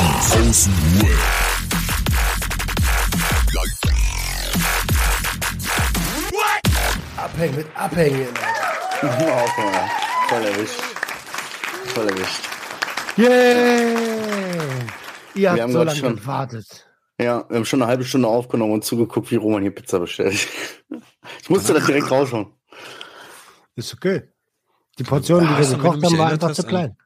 Die Außenruhe. Abhängen mit Abhängen. okay, voll erwischt. Voll erwischt. Yeah! Ihr habt haben so lange schon- gewartet. Ja, wir haben schon eine halbe Stunde aufgenommen und zugeguckt, wie Roman hier Pizza bestellt. Ich musste das direkt raushauen. Ist okay. Die Portion, die wir gekocht haben, war einfach zu klein. An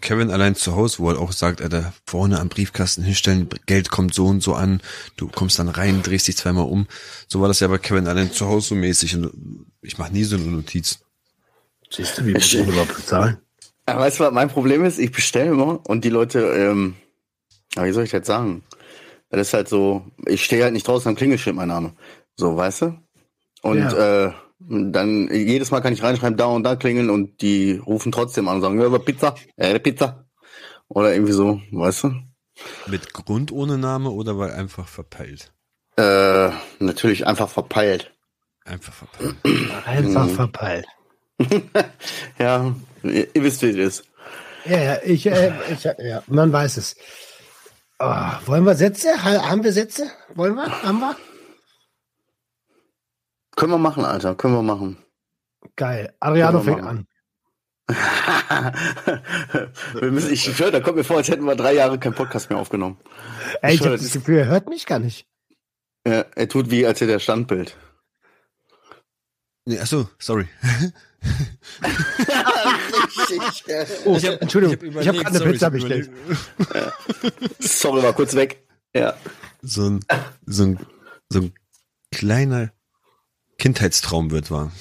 Kevin allein zu Hause, wo er auch sagt, Alter, vorne am Briefkasten hinstellen, Geld kommt so und so an, du kommst dann rein, drehst dich zweimal um. So war das ja bei Kevin allein zu Hause so mäßig. Und ich mache nie so eine Notiz. Siehst du, wie ich überhaupt bezahlen? Aber weißt du, was mein Problem ist? Ich bestelle immer und die Leute, ähm, wie soll ich das sagen? Das ist halt so, ich stehe halt nicht draußen am Klingelschild, mein Name. So, weißt du? Und äh, dann jedes Mal kann ich reinschreiben, da und da klingeln und die rufen trotzdem an und sagen, ja, Pizza, äh, Pizza. Oder irgendwie so, weißt du? Mit Grund ohne Name oder weil einfach verpeilt? Äh, natürlich einfach verpeilt. Einfach verpeilt. Einfach Mhm. verpeilt. Ja, ihr, ihr wisst, wie es ist. Ja, ja, ich, äh, ich, ja, man weiß es. Oh, wollen wir Sätze? Ha- Haben wir Sätze? Wollen wir? Haben wir? Können wir machen, Alter, können wir machen. Geil. Adriano fängt machen. an. wir müssen, ich schwöre, da kommt mir vor, als hätten wir drei Jahre keinen Podcast mehr aufgenommen. Ey, ich schwör, habe das Gefühl, er hört mich gar nicht. Ja, er tut wie, als hätte er Standbild. Nee, achso, sorry. Oh, Ich hab- Entschuldigung, ich ich hab habe überlegt, gerade eine Pizza ich hab bestellt. Sorry, war kurz weg. Ja. So ein, so ein, so ein kleiner Kindheitstraum wird wahr.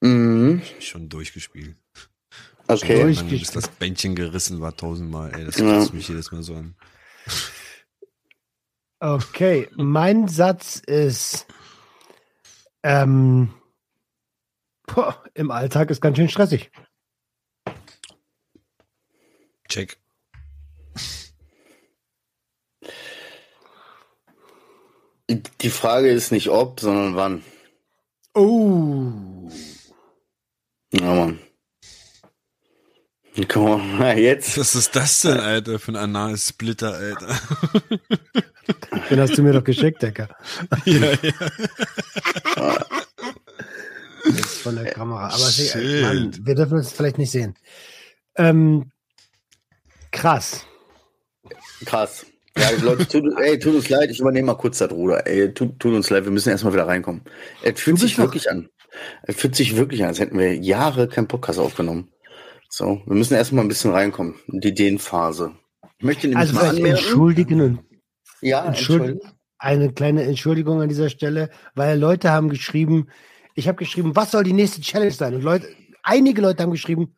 Mhm. Schon durchgespielt. Okay. Schon, bis das Bändchen gerissen war tausendmal. Ey, das Ja. mich jedes Mal so an. Okay, mein Satz ist, ähm, boah, im Alltag ist ganz schön stressig. Check. Die Frage ist nicht ob, sondern wann. Oh, Ja, Mann. Komm mal, jetzt. Was ist das denn, Alter, für ein Anal-Splitter, Alter? den hast du mir doch geschickt, Decker. ja, ja. Das ist von der Kamera. Aber sie, Shit. Mann, wir dürfen es vielleicht nicht sehen. Ähm, krass. Krass. Ja, Leute, tut, ey, tut uns leid, ich übernehme mal kurz das Ruder. Ey, tut, tut uns leid, wir müssen erstmal wieder reinkommen. Es fühlt sich wirklich an. Es fühlt sich wirklich an, als hätten wir Jahre keinen Podcast aufgenommen. So, wir müssen erstmal ein bisschen reinkommen. in Die Ideenphase. Ich möchte nämlich Also mal anmerken. entschuldigen Ja, entschuldigen. eine kleine Entschuldigung an dieser Stelle, weil Leute haben geschrieben, ich habe geschrieben, was soll die nächste Challenge sein? Und Leute, einige Leute haben geschrieben,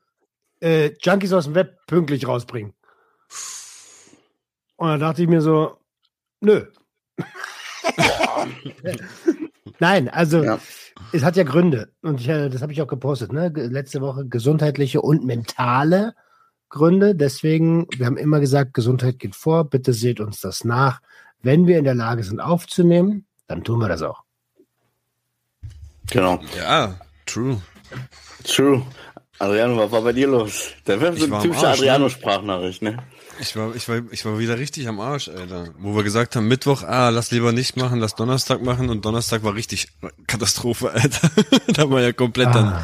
äh, Junkies aus dem Web pünktlich rausbringen. Und dann dachte ich mir so, nö. Nein, also Ja. es hat ja Gründe. Und ich, äh, das habe ich auch gepostet, ne? Letzte Woche gesundheitliche und mentale Gründe. Deswegen, wir haben immer gesagt, Gesundheit geht vor. Bitte seht uns das nach. Wenn wir in der Lage sind aufzunehmen, dann tun wir das auch. Genau. Ja, true. True. Adriano, was war bei dir los? Der wäre so eine typische ne? Adriano-Sprachnachricht, ne? Ich war, ich war, ich war wieder richtig am Arsch, Alter. Wo wir gesagt haben, Mittwoch, ah, lass lieber nicht machen, lass Donnerstag machen und Donnerstag war richtig Katastrophe, Alter. da war ja komplett dann Ah.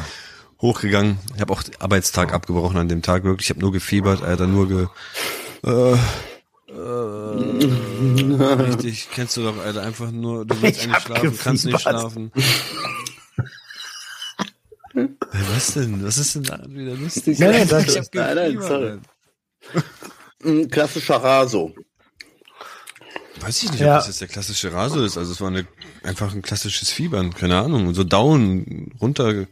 hochgegangen. Ich habe auch den Arbeitstag abgebrochen an dem Tag, wirklich. Ich habe nur gefiebert, Alter, nur ge... Äh, äh, richtig, kennst du doch, Alter, einfach nur, du willst Ich eigentlich schlafen, kannst nicht gefiebert. schlafen. Was denn? Was ist denn da wieder lustig? Nein, nein, das Ich ist- hab nein, nein, gefiebert, sorry. Ein klassischer Raso. Weiß ich nicht, Ja. ob das jetzt der klassische Raso ist. Also es war eine, einfach ein klassisches Fiebern, keine Ahnung. So down, runter.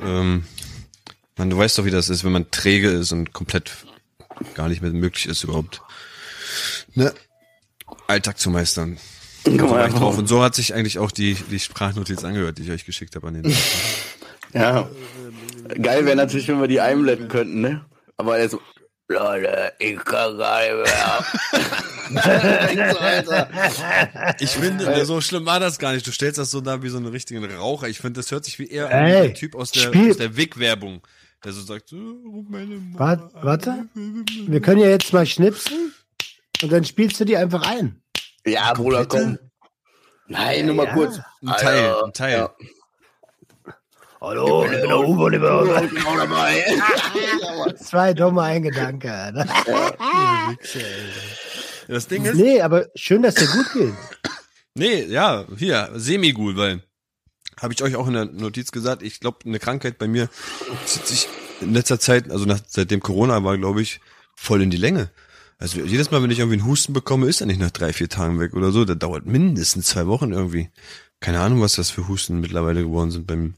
Ähm, man, du weißt doch, wie das ist, wenn man träge ist und komplett gar nicht mehr möglich ist überhaupt. Ne? Alltag zu meistern. So mal, drauf. Und so hat sich eigentlich auch die, die Sprachnotiz angehört, die ich euch geschickt habe an den. Ja. Geil wäre natürlich, wenn wir die einblenden könnten, ne? Aber er so, Leute, ich kann gar nicht mehr. Ich finde, so schlimm war das gar nicht. Du stellst das so da wie so einen richtigen Raucher. Ich finde, das hört sich wie eher an Ey, der Typ aus der, Spiel- aus der Wick-Werbung. Der so sagt, oh, meine Mama. Warte, warte. Wir können ja jetzt mal schnipsen und dann spielst du die einfach ein. Ja, Bruder, komm. Nein, nur mal Ja. kurz. Ein Teil, Alter, ein Teil. Ja. Hallo, ich bin der Uwe, lieber. Genau dabei. Zwei dumme Eingedanke. Alter. Das Ding ist, Nee, aber schön, dass dir gut geht. Nee, ja, hier, semi-gut, weil habe ich euch auch in der Notiz gesagt, ich glaube, eine Krankheit bei mir zieht sich in letzter Zeit, also nach, seitdem Corona war, glaube ich, voll in die Länge. Also jedes Mal, wenn ich irgendwie einen Husten bekomme, ist er nicht nach drei, vier Tagen weg oder so. Der dauert mindestens zwei Wochen irgendwie. Keine Ahnung, was das für Husten mittlerweile geworden sind bei mir.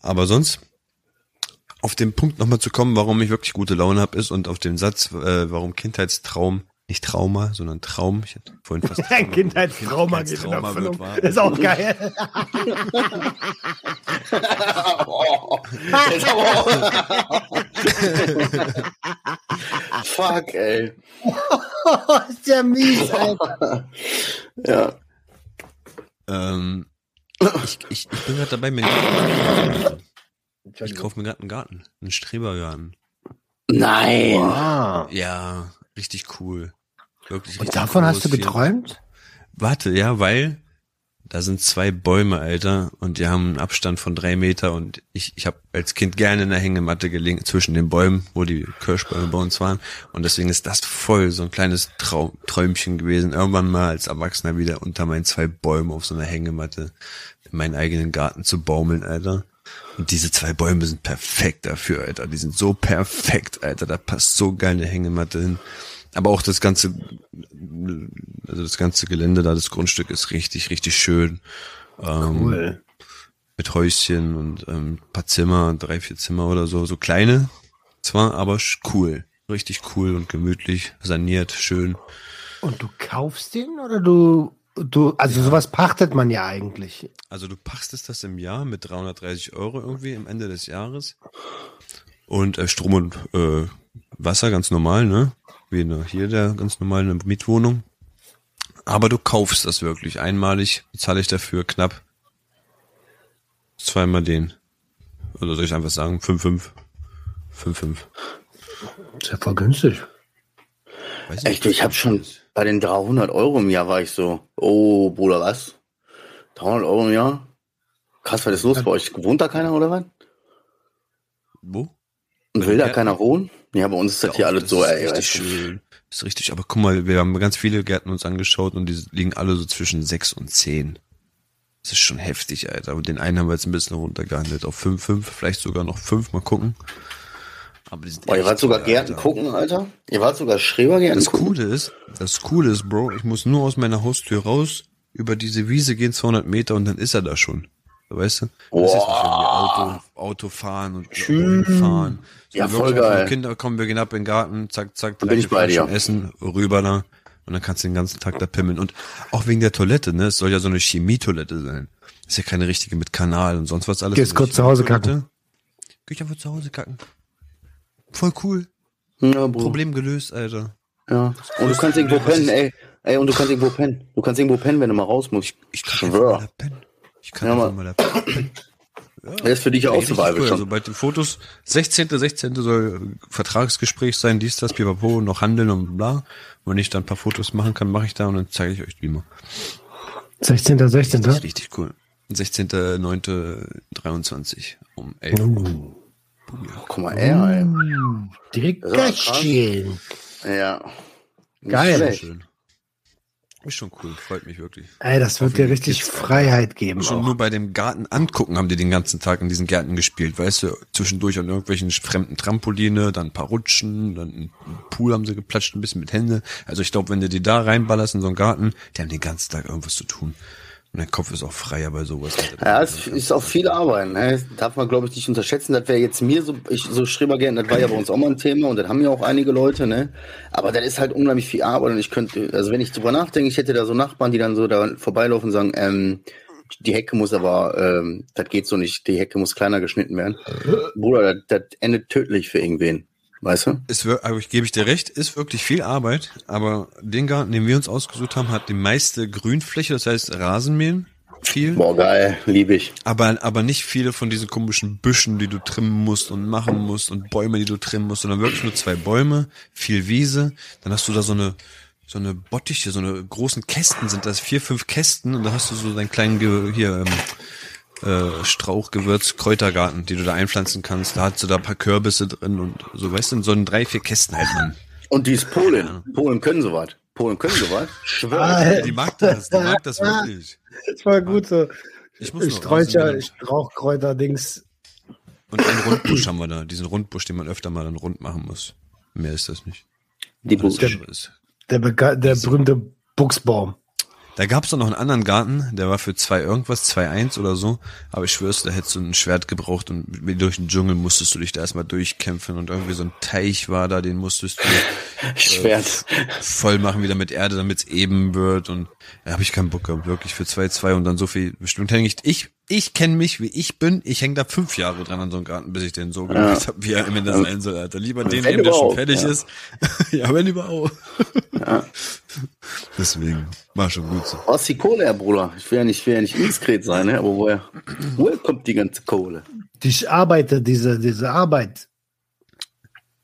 Aber sonst, auf den Punkt nochmal zu kommen, warum ich wirklich gute Laune habe, ist und auf den Satz, äh, warum Kindheitstraum, nicht Trauma, sondern Traum. Ich hatte vorhin fast Ein Kindheitstrauma geht in Kindheitstrauma Erfüllung. wird wahr. Das ist auch geil. Fuck, ey. ist ja mies, Alter. Ja. Ähm, ich, ich, ich bin gerade dabei, mir einen Garten zu Ich kaufe mir gerade einen Garten. Einen Strebergarten. Nein. Wow. Ja, richtig cool. Wirklich Und richtig davon cool. hast du geträumt? Warte, ja, weil da sind zwei Bäume, Alter, und die haben einen Abstand von drei Meter und ich, ich habe als Kind gerne in der Hängematte gelegen zwischen den Bäumen, wo die Kirschbäume bei uns waren. Und deswegen ist das voll so ein kleines Traum, Träumchen gewesen, irgendwann mal als Erwachsener wieder unter meinen zwei Bäumen auf so einer Hängematte in meinen eigenen Garten zu baumeln, Alter. Und diese zwei Bäume sind perfekt dafür, Alter. Die sind so perfekt, Alter. Da passt so geil eine Hängematte hin. Aber auch das ganze, also das ganze Gelände da, das Grundstück ist richtig, richtig schön. Ähm, Cool. Mit Häuschen und ähm, paar Zimmer, drei, vier Zimmer oder so. So kleine zwar, aber cool. Richtig cool und gemütlich, saniert, schön. Und du kaufst den oder du, du, also sowas pachtet man ja eigentlich. Also du pachtest das im Jahr mit 330 Euro irgendwie am Ende des Jahres. Und äh, Strom und äh, Wasser ganz normal, ne? Wie in der, hier der ganz normale Mietwohnung. Aber du kaufst das wirklich. Einmalig bezahle ich dafür knapp zweimal den. Oder soll ich einfach sagen, 5,5. 5,5. Ist ja voll günstig. Weiß Echt, ich habe schon bei den 300 Euro im Jahr war ich so, oh, Bruder, was? 300 Euro im Jahr? Krass, was ist los bei euch? Wohnt da keiner oder was? Wo? Und will da Ja. keiner wohnen? Ja, bei uns ist das hier Doch, alles das so, ist ey. richtig schön. Das ist richtig, aber guck mal, wir haben ganz viele Gärten uns angeschaut und die liegen alle so zwischen sechs und zehn. Das ist schon heftig, Alter. Und den einen haben wir jetzt ein bisschen runtergehandelt auf fünf, fünf, vielleicht sogar noch fünf, mal gucken. Aber die sind Boah, ihr wart sogar Gärten Alter. gucken, Alter? Ihr wart sogar Schrebergärten Das gucken? Coole ist, das Coole ist, Bro, ich muss nur aus meiner Haustür raus, über diese Wiese gehen 200 Meter und dann ist er da schon. Weißt du? Das ist Auto, Auto fahren und Schön. fahren. Ja, Sondern voll geil. Kinder kommen, wir gehen ab in den Garten, zack, zack, Da bin ich bei dir. Essen, rüber da. Und dann kannst du den ganzen Tag da pimmeln. Und auch wegen der Toilette, ne? Es soll ja so eine Chemietoilette sein. Das ist ja keine richtige mit Kanal und sonst was alles. Gehst Eine kurz zu Hause Chemietoilette. Geh ich einfach zu Hause kacken. Voll cool. Ja, Bruder. Problem gelöst, Alter. Ja. Und du kannst irgendwo pennen, ich- ey. Ey, und du kannst irgendwo pennen. Du kannst irgendwo pennen, wenn du mal raus musst. Ich kann Schwör. pennen. Ich kann Ja, mal da pennen. Das ist für dich ja auch Survival cool. schon. Also bei den Fotos, 16. 16. soll Vertragsgespräch sein, dies, das, pipapo, noch handeln und bla. Wenn ich dann ein paar Fotos machen kann, mache ich da und dann zeige ich euch die mal. 16. 16. Das ist richtig cool. 16.09.23 um 11 Uhr. Uh, Guck mal, ey, ey. direkt war krass. Gastchen. Ja. Geil. Schön. Ist schon cool, freut mich wirklich. Ey, das wird dir richtig Freiheit geben. Schon Auch. nur bei dem Garten angucken haben die den ganzen Tag in diesen Gärten gespielt, weißt du, zwischendurch an irgendwelchen fremden Trampoline, dann ein paar Rutschen, dann ein Pool haben sie geplatscht, ein bisschen mit Hände. Also ich glaube, wenn du die da reinballerst in so einen Garten, die haben den ganzen Tag irgendwas zu tun. Und dein Kopf ist auch freier bei sowas. Ja, es ist auch viel Arbeit. Ne? Darf man, glaube ich, nicht unterschätzen. Das wäre jetzt mir so, ich, so Schrebergärten, das war ja bei uns auch mal ein Thema und das haben ja auch einige Leute, ne? Aber das ist halt unheimlich viel Arbeit und ich könnte, also wenn ich drüber nachdenke, ich hätte da so Nachbarn, die dann so da vorbeilaufen und sagen, ähm, die Hecke muss aber, ähm, das geht so nicht, die Hecke muss kleiner geschnitten werden. Bruder, das, das endet tödlich für irgendwen. Weißt du? Wird, aber ich gebe ich dir recht, ist wirklich viel Arbeit, aber den Garten, den wir uns ausgesucht haben, hat die meiste Grünfläche, das heißt Rasenmähen, viel. Boah, geil, liebe ich. Aber, aber nicht viele von diesen komischen Büschen, die du trimmen musst und machen musst und Bäume, die du trimmen musst, sondern wirklich nur zwei Bäume, viel Wiese. Dann hast du da so eine, so eine Bottiche, so eine großen Kästen sind das, vier, fünf Kästen und da hast du so deinen kleinen, hier, ähm, äh, Strauchgewürz, Kräutergarten, die du da einpflanzen kannst. Da hast du da ein paar Kürbisse drin und so, weißt du, in so einen drei, vier Kästen halt man. Und die ist Polen. Polen können sowas. Polen können sowas. Schwör. Ah, Die mag das, die mag das wirklich. Das war gut so. Ich muss Sträucher, rausnehmen. Strauchkräuter-Dings. Und einen Rundbusch haben wir da, diesen Rundbusch, den man öfter mal dann rund machen muss. Mehr ist das nicht. Die Busch. ist- Der, beka- der berühmte Buchsbaum. Da gab's doch noch einen anderen Garten, der war für zwei irgendwas, zwei eins oder so. Aber ich schwör's, da hättest du ein Schwert gebraucht und durch den Dschungel musstest du dich da erstmal durchkämpfen und irgendwie so ein Teich war da, den musstest du Schwert. voll machen wieder mit Erde, damit's eben wird und da habe ich keinen Bock gehabt, wirklich für zwei zwei und dann so viel bestimmt häng ich, ich, ich kenne mich, wie ich bin, ich häng da fünf Jahre dran an so einem Garten, bis ich den so gemacht habe, wie er am Ende sein soll, Alter. Lieber den Wenn nehmen, der schon fertig ja. ist. ja, wenn überhaupt. Ja. Deswegen, war schon gut so. Was ist die Kohle, Herr Bruder? Ich will ja nicht, ich will ja nicht indiskret sein, ne? aber woher, woher kommt die ganze Kohle? Ich arbeite diese, diese Arbeit.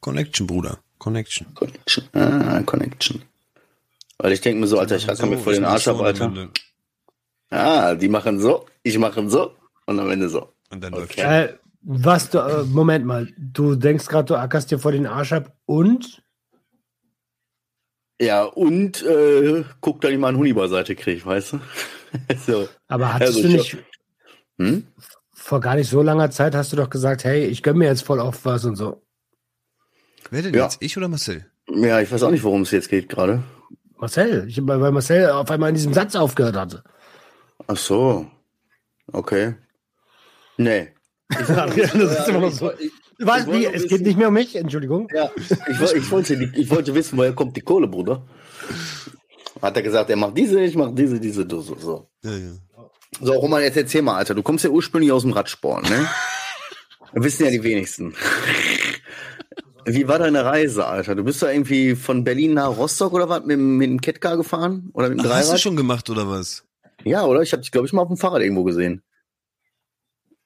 Connection, Bruder. Connection. Connection. Ah, Connection. Weil ich denke mir so, Alter, ich racker mir vor den Arsch ab, Alter. Ah, die machen so, ich mache so und am Ende so. Und dann Okay. Äh, was du, äh, Moment mal, du denkst gerade, du ackerst dir vor den Arsch ab und? Ja, und äh, guck, dass ich mal eine Huni-Beiseite kriege, weißt du? so. Aber hattest Also du ich- nicht, Hm? vor gar nicht so langer Zeit hast du doch gesagt, hey, ich gönn mir jetzt voll auf was und so. Wer denn Ja. jetzt? Ich oder Marcel? Ja, ich weiß auch nicht, worum es jetzt geht gerade. Marcel, ich, weil Marcel auf einmal in diesem Satz aufgehört hatte. Ach so. Okay. Nee. das ist immer noch so. Ich, Was, wie? nur Es geht nicht mehr um mich, Entschuldigung. ja, ich, ich, wollte, ich wollte wissen, woher kommt die Kohle, Bruder. Hat er gesagt, er macht diese, ich mache diese, diese Dose. So. Ja, ja. So, Roman, jetzt erzähl mal, Alter. Du kommst ja ursprünglich aus dem Radsport, ne? Wissen ja die wenigsten. Wie war deine Reise, Alter? Du bist da irgendwie von Berlin nach Rostock oder was mit, dem- mit dem Catcar gefahren? Oder mit dem Ach, hast du Dreirad? schon gemacht oder was? Ja, oder? Ich habe dich, glaube ich, mal auf dem Fahrrad irgendwo gesehen.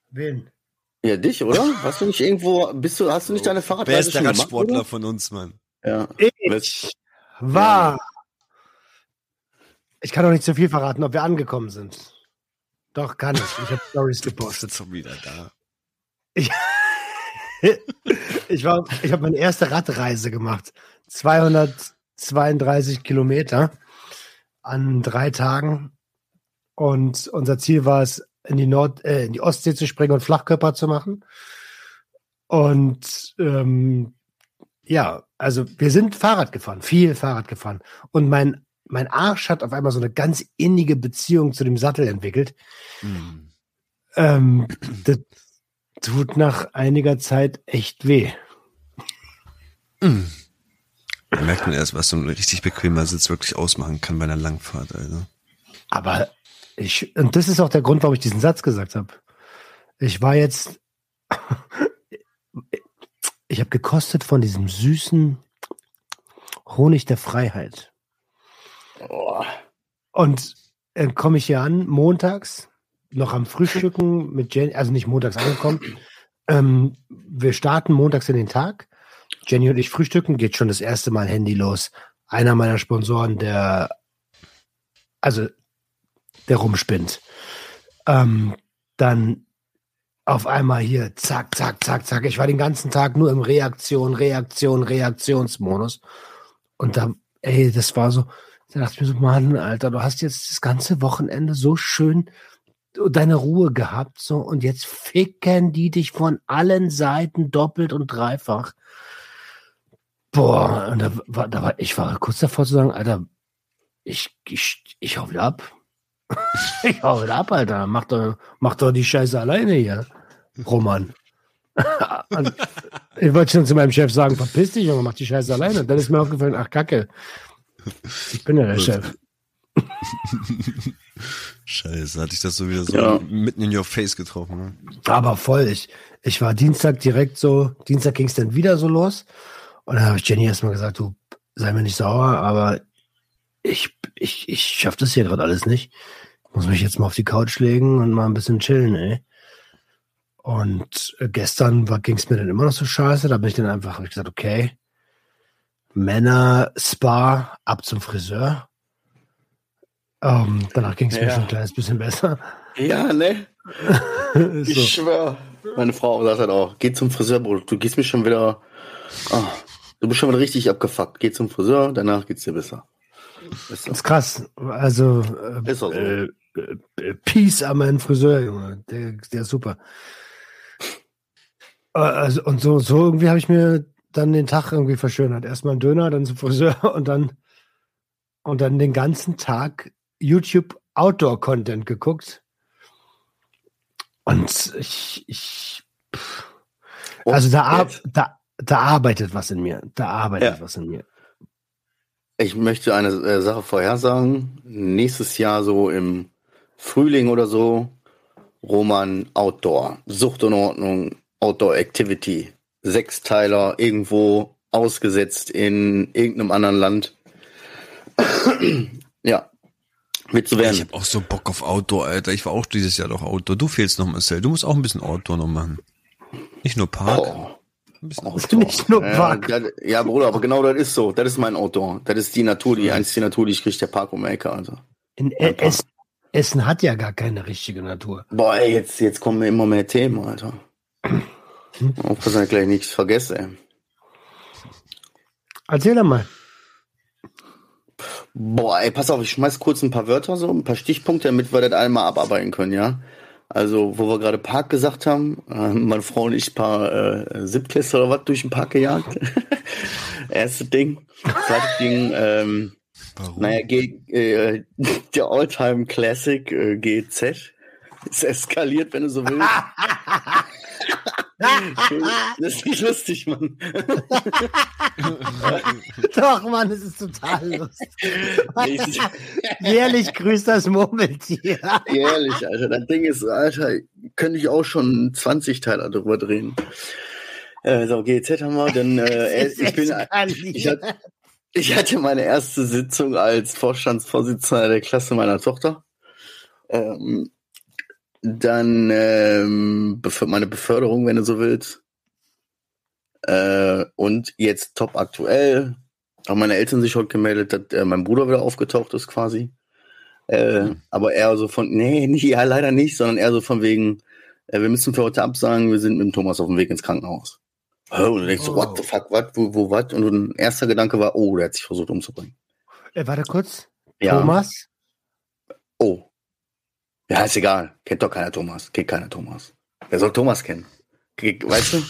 Wen? Ja, dich, oder? Hast du nicht irgendwo, bist du, hast du nicht deine Fahrradreise Wer ist der gemacht, Radsportler von uns, Mann? Ja. Ich war. Ich kann doch nicht zu viel verraten, ob wir angekommen sind. Doch, kann ich. Ich habe Stories gepostet. schon wieder da. Ich war, ich habe meine erste Radreise gemacht. 232 Kilometer an drei Tagen. Und unser Ziel war es, in die Nord, äh, in die Ostsee zu springen und Flachkörper zu machen. Und ähm, ja, also wir sind Fahrrad gefahren, viel Fahrrad gefahren. Und mein, mein Arsch hat auf einmal so eine ganz innige Beziehung zu dem Sattel entwickelt. Hm. Ähm, das tut nach einiger Zeit echt weh. Da merkt man erst, was so ein richtig bequemer Sitz wirklich ausmachen kann bei einer Langfahrt, also. Aber ich, und das ist auch der Grund, warum ich diesen Satz gesagt habe. Ich war jetzt, ich habe gekostet von diesem süßen Honig der Freiheit. Und dann komme ich hier an, montags, noch am Frühstücken mit Jenny, also nicht montags angekommen. Ähm, wir starten montags in den Tag. Jenny und ich frühstücken, geht schon das erste Mal Handy los. Einer meiner Sponsoren, der, also, der rumspinnt. Ähm, dann auf einmal hier, zack, zack, zack, zack. Ich war den ganzen Tag nur im Reaktion, Reaktion, Reaktionsmodus. Und da, ey, das war so, da dachte ich mir so, Mann, Alter, du hast jetzt das ganze Wochenende so schön deine Ruhe gehabt, so, und jetzt ficken die dich von allen Seiten doppelt und dreifach. Boah, und da war, da war, ich war kurz davor zu sagen, Alter, ich, ich, ich hau ab. ich hau wieder ab, Alter. Mach doch, mach doch die Scheiße alleine hier, Roman. Und ich wollte schon zu meinem Chef sagen, verpiss dich, Junge, mach die Scheiße alleine. Dann ist mir aufgefallen, ach Kacke, ich bin ja der Chef. Scheiße, hatte ich das so wieder so Ja. mitten in your face getroffen. Ne? Aber voll. Ich, ich war Dienstag direkt so, Dienstag ging es dann wieder so los. Und dann habe ich Jenny erstmal gesagt, du sei mir nicht sauer, aber ich, ich, ich schaff das hier gerade alles nicht. Muss mich jetzt mal auf die Couch legen und mal ein bisschen chillen, ey. Und äh, gestern ging es mir dann immer noch so scheiße. Da bin ich dann einfach, hab ich gesagt, okay, Männer, Spa, ab zum Friseur. Ähm, danach ging es mir Ja. schon ein kleines bisschen besser. Ja, ne? Ich so. schwör. Meine Frau sagt halt auch, geh zum Friseur, Bruder. Du gehst mir schon wieder. Ah, du bist schon wieder richtig abgefuckt. Geh zum Friseur, danach geht's dir besser. Ist so. Das ist krass. Also, äh, Ist so. äh, äh, Peace an meinen Friseur, Junge. Der, der ist super. Äh, Also, und so, so irgendwie habe ich mir dann den Tag irgendwie verschönert. Erstmal ein Döner, dann zum Friseur und dann, und dann den ganzen Tag YouTube Outdoor-Content geguckt. Und ich, ich Und also da, da, da arbeitet was in mir. Da arbeitet Ja. was in mir. Ich möchte eine äh, Sache vorhersagen. Nächstes Jahr so im Frühling oder so, Roman Outdoor. Sucht und Ordnung, Outdoor Activity. Sechsteiler irgendwo ausgesetzt in irgendeinem anderen Land. ja. Wird zu Ich werden. habe auch so Bock auf Outdoor, Alter. Ich war auch dieses Jahr doch Outdoor. Du fehlst noch, Marcel. Du musst auch ein bisschen Outdoor noch machen. Nicht nur Park. Oh. Ein bisschen Outdoor. Nicht nur ja, Park. das, ja, Bruder, aber genau das ist so. Das ist mein Outdoor. Das ist die Natur, die einzige Natur, die ich kriege, der Park um die Ecke, Alter. In Ein Park. Essen, Essen hat ja gar keine richtige Natur. Boah, ey, jetzt, jetzt kommen mir immer mehr Themen, Alter. Aufpassen, dass ich gleich nichts vergesse, ey. Erzähl doch mal. Boah, ey, pass auf, ich schmeiß kurz ein paar Wörter, so ein paar Stichpunkte, damit wir das einmal abarbeiten können, ja? Also, wo wir gerade Park gesagt haben, äh, meine Frau und ich ein paar äh, Siebtklässler oder was durch den Park gejagt. Erste Ding. Zweites Ding, ähm, Warum? naja, G, äh, der Alltime Classic äh, GZ ist eskaliert, wenn du so willst. das ist nicht lustig, Mann. Doch, Mann, es ist total lustig. Ich- Jährlich grüßt das Murmeltier. Ehrlich, Alter. Das Ding ist, Alter, könnte ich auch schon 20 Teile drüber drehen. Äh, so, GZ haben wir, dann, äh, ist ich bin, ich hatte, ich hatte meine erste Sitzung als Vorstandsvorsitzender der Klasse meiner Tochter. Ähm, dann ähm, meine Beförderung, wenn du so willst. Äh, und jetzt top aktuell. Haben meine Eltern sich heute gemeldet, dass äh, mein Bruder wieder aufgetaucht ist quasi. Äh, Hm. Aber eher so von, nee, nicht, ja, leider nicht, sondern eher so von wegen, äh, wir müssen für heute absagen, wir sind mit dem Thomas auf dem Weg ins Krankenhaus. Oh, und du denkst so, Oh. what the fuck, what, wo, wo, what? Und ein erster Gedanke war, oh, der hat sich versucht umzubringen. Äh, warte kurz. Ja. Thomas? Oh. Ja, ist egal. Kennt doch keiner Thomas. Kennt keiner Thomas. Wer soll Thomas kennen? Ke- Weißt du?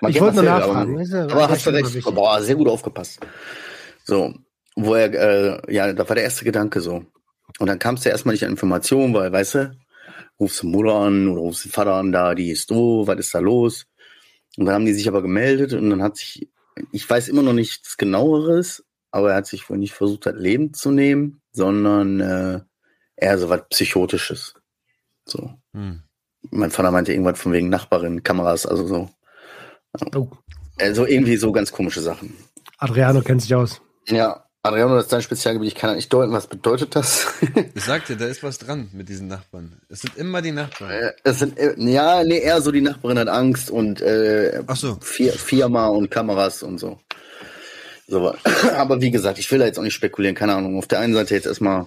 Man Ich wollte nur nachfragen. Aber, aber hast du recht. Boah, sehr gut aufgepasst. So. Wo er, äh, ja, da war der erste Gedanke so. Und dann kamst du erstmal nicht an Informationen, weil, weißt du, rufst du Mutter an oder rufst den Vater an, da, die ist doof, was ist da los? Und dann haben die sich aber gemeldet und dann hat sich, ich weiß immer noch nichts genaueres, aber er hat sich wohl nicht versucht, das Leben zu nehmen, sondern äh, eher so was Psychotisches. So. Hm. Mein Vater meinte irgendwas von wegen Nachbarin, Kameras, also so. Oh, Also irgendwie so ganz komische Sachen. Adriano kennt sich aus. Ja, Adriano, das ist dein Spezialgebiet. Ich kann das nicht deuten. Was bedeutet das? Ich sagte, da ist was dran mit diesen Nachbarn. Es sind immer die Nachbarn. Äh, es sind, äh, ja, nee, eher so die Nachbarin hat Angst und äh, Ach so. Fir Firma und Kameras und so. so. Aber wie gesagt, ich will da jetzt auch nicht spekulieren. Keine Ahnung. Auf der einen Seite jetzt erstmal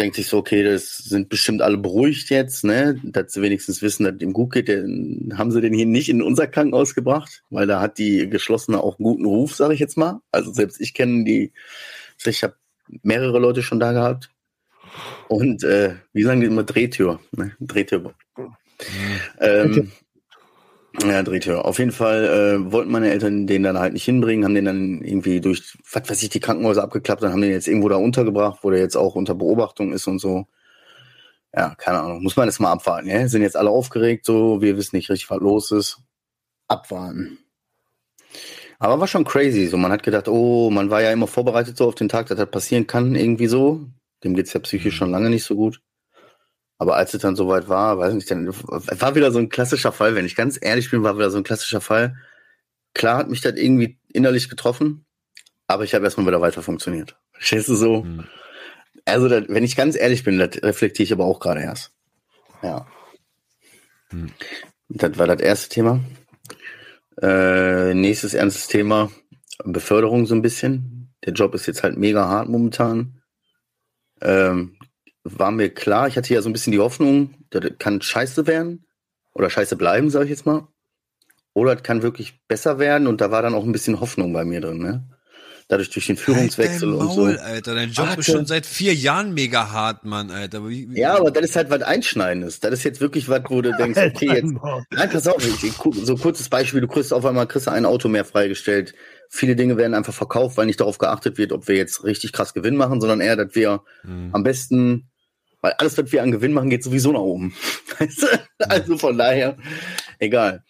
denkt sich so, okay, das sind bestimmt alle beruhigt jetzt, ne? Dass sie wenigstens wissen, dass dem gut geht. Den, haben sie den hier nicht in unser Krankenhaus gebracht, weil da hat die geschlossene auch einen guten Ruf, sage ich jetzt mal. Also selbst ich kenne die, ich habe mehrere Leute schon da gehabt. Und äh, wie sagen die immer Drehtür, ne? Drehtür. Ähm, ja, Drehtür. Auf jeden Fall äh, wollten meine Eltern den dann halt nicht hinbringen, haben den dann irgendwie durch, was weiß ich, die Krankenhäuser abgeklappt und haben den jetzt irgendwo da untergebracht, wo der jetzt auch unter Beobachtung ist und so. Ja, keine Ahnung. Muss man jetzt mal abwarten, ja? Sind jetzt alle aufgeregt, so, wir wissen nicht richtig, was los ist. Abwarten. Aber war schon crazy. So, man hat gedacht, oh, man war ja immer vorbereitet so auf den Tag, dass das passieren kann, irgendwie so. Dem geht's ja psychisch schon lange nicht so gut. Aber als es dann soweit war, weiß nicht, dann war wieder so ein klassischer Fall, wenn ich ganz ehrlich bin, war wieder so ein klassischer Fall. Klar hat mich das irgendwie innerlich getroffen, aber ich habe erstmal wieder weiter funktioniert. Verstehst du so? Mhm. Also, das, wenn ich ganz ehrlich bin, das reflektiere ich aber auch gerade erst. Ja. Mhm. Das war das erste Thema. Äh, nächstes ernstes Thema, Beförderung so ein bisschen. Der Job ist jetzt halt mega hart momentan. Ähm, war mir klar, ich hatte ja so ein bisschen die Hoffnung, das kann scheiße werden oder scheiße bleiben, sage ich jetzt mal. Oder es kann wirklich besser werden und da war dann auch ein bisschen Hoffnung bei mir drin, ne? Dadurch durch den Führungswechsel Maul, und so. Alter, dein Job Warte. ist schon seit vier Jahren mega hart, Mann, Alter. Wie, wie, ja, aber das ist halt was Einschneidendes. Das ist jetzt wirklich was, wo du denkst, okay, jetzt. Nein, pass auf, ich, so kurzes Beispiel, du kriegst auf einmal kriegst ein Auto mehr freigestellt. Viele Dinge werden einfach verkauft, weil nicht darauf geachtet wird, ob wir jetzt richtig krass Gewinn machen, sondern eher, dass wir hm. am besten weil alles, was wir an Gewinn machen, geht sowieso nach oben. also von daher, egal.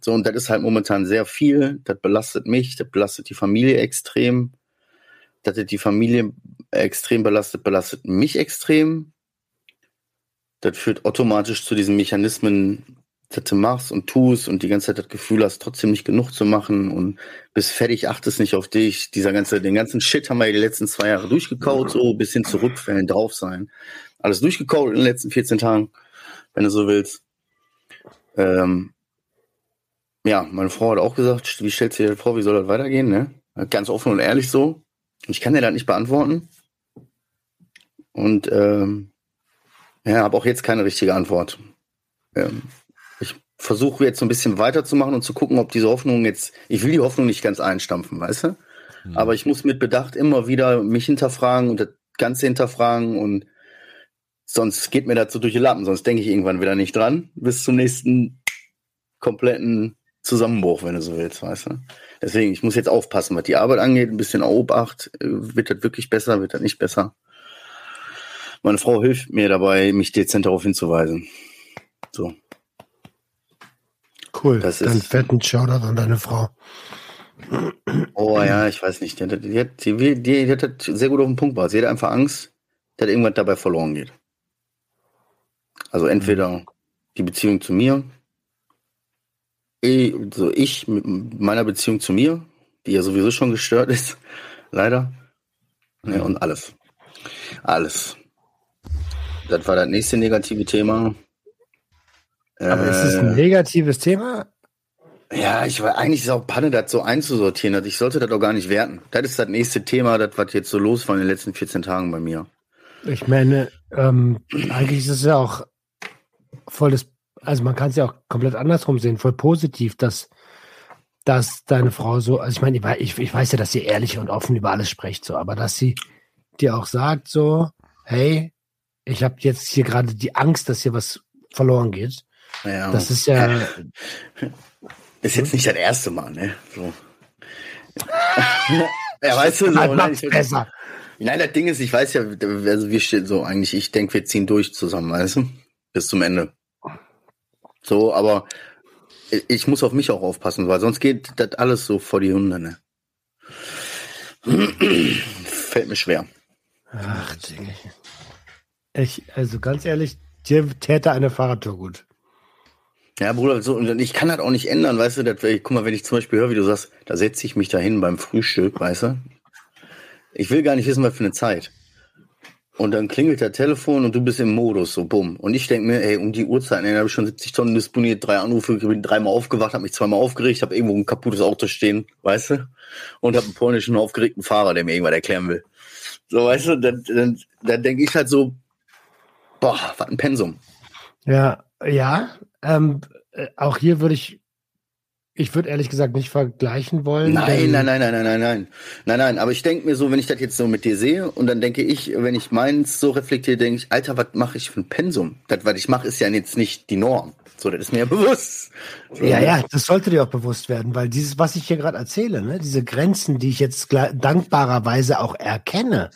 so, und das ist halt momentan sehr viel. Das belastet mich, das belastet die Familie extrem. Dass das die Familie extrem belastet, belastet mich extrem. Das führt automatisch zu diesen Mechanismen, dass machst und tust und die ganze Zeit das Gefühl hast, trotzdem nicht genug zu machen und bist fertig, achtest nicht auf dich. Dieser ganze, den ganzen Shit haben wir die letzten zwei Jahre durchgekaut, so bis hin zu Rückfällen drauf sein. Alles durchgekaut in den letzten 14 Tagen, wenn du so willst. Ähm, ja, meine Frau hat auch gesagt, wie stellst du dir vor, wie soll das weitergehen, ne? Ganz offen und ehrlich so. Ich kann dir das nicht beantworten. Und ähm, ja, habe auch jetzt keine richtige Antwort. Ähm, versuche jetzt so ein bisschen weiterzumachen und zu gucken, ob diese Hoffnung jetzt, ich will die Hoffnung nicht ganz einstampfen, weißt du? Mhm. Aber ich muss mit Bedacht immer wieder mich hinterfragen und das Ganze hinterfragen und sonst geht mir dazu durch die Lappen, sonst denke ich irgendwann wieder nicht dran, bis zum nächsten kompletten Zusammenbruch, wenn du so willst, weißt du? Deswegen, ich muss jetzt aufpassen, was die Arbeit angeht, ein bisschen Obacht, äh, wird das wirklich besser, wird das nicht besser? Meine Frau hilft mir dabei, mich dezent darauf hinzuweisen. So. Cool. Das Dann ist, fetten Shoutout an deine Frau. Oh ja, ich weiß nicht. Die, hat, die, hat, die, die hat sehr gut auf den Punkt gebracht. Sie hat einfach Angst, dass irgendwas dabei verloren geht. Also entweder die Beziehung zu mir, also ich mit meiner Beziehung zu mir, die ja sowieso schon gestört ist, leider. Ja, und alles. Alles. Das war das nächste negative Thema. Aber ist es ein äh. negatives Thema? Ja, ich war eigentlich ist auch Panne, das so einzusortieren. Also ich sollte das doch gar nicht werten. Das ist das nächste Thema, das was jetzt so los war in den letzten 14 Tagen bei mir. Ich meine, ähm, eigentlich ist es ja auch voll das, also man kann es ja auch komplett andersrum sehen, voll positiv, dass, dass deine Frau so, also ich meine, ich, ich weiß ja, dass sie ehrlich und offen über alles spricht, so, aber dass sie dir auch sagt, so, hey, ich habe jetzt hier gerade die Angst, dass hier was verloren geht. Ja. Das ist ja. Ist jetzt nicht das erste Mal, ne? So. ja, weißt du, so, nein, ich, besser. Nein, das Ding ist, ich weiß ja, also wir stehen so eigentlich, ich denke, wir ziehen durch zusammen, weißt du? Bis zum Ende. So, aber ich muss auf mich auch aufpassen, weil sonst geht das alles so vor die Hunde, ne? Fällt mir schwer. Ach, ich, also ganz ehrlich, dir täte eine Fahrradtour gut. Ja, Bruder, so, ich kann das auch nicht ändern, weißt du, das, guck mal, wenn ich zum Beispiel höre, wie du sagst, da setze ich mich dahin beim Frühstück, weißt du, ich will gar nicht wissen, was für eine Zeit. Und dann klingelt der Telefon und du bist im Modus, so bumm. Und ich denke mir, ey, um die Uhrzeit, ey, habe ich schon 70 Tonnen disponiert, drei Anrufe, bin dreimal aufgewacht, habe mich zweimal aufgeregt, habe irgendwo ein kaputtes Auto stehen, weißt du? Und habe einen polnischen aufgeregten Fahrer, der mir irgendwas erklären will. So, weißt du, dann, dann, dann denke ich halt so, boah, was ein Pensum. Ja, ja, ähm, äh, auch hier würde ich, ich würde ehrlich gesagt nicht vergleichen wollen. Nein, nein, nein, nein, nein, nein, nein. Nein, nein, aber ich denke mir so, wenn ich das jetzt so mit dir sehe und dann denke ich, wenn ich meins so reflektiere, denke ich, Alter, was mache ich für ein Pensum? Das, was ich mache, ist ja jetzt nicht die Norm. So, das ist mir ja bewusst. So. Ja, ja, das sollte dir auch bewusst werden, weil dieses, was ich hier gerade erzähle, ne, diese Grenzen, die ich jetzt dankbarerweise auch erkenne,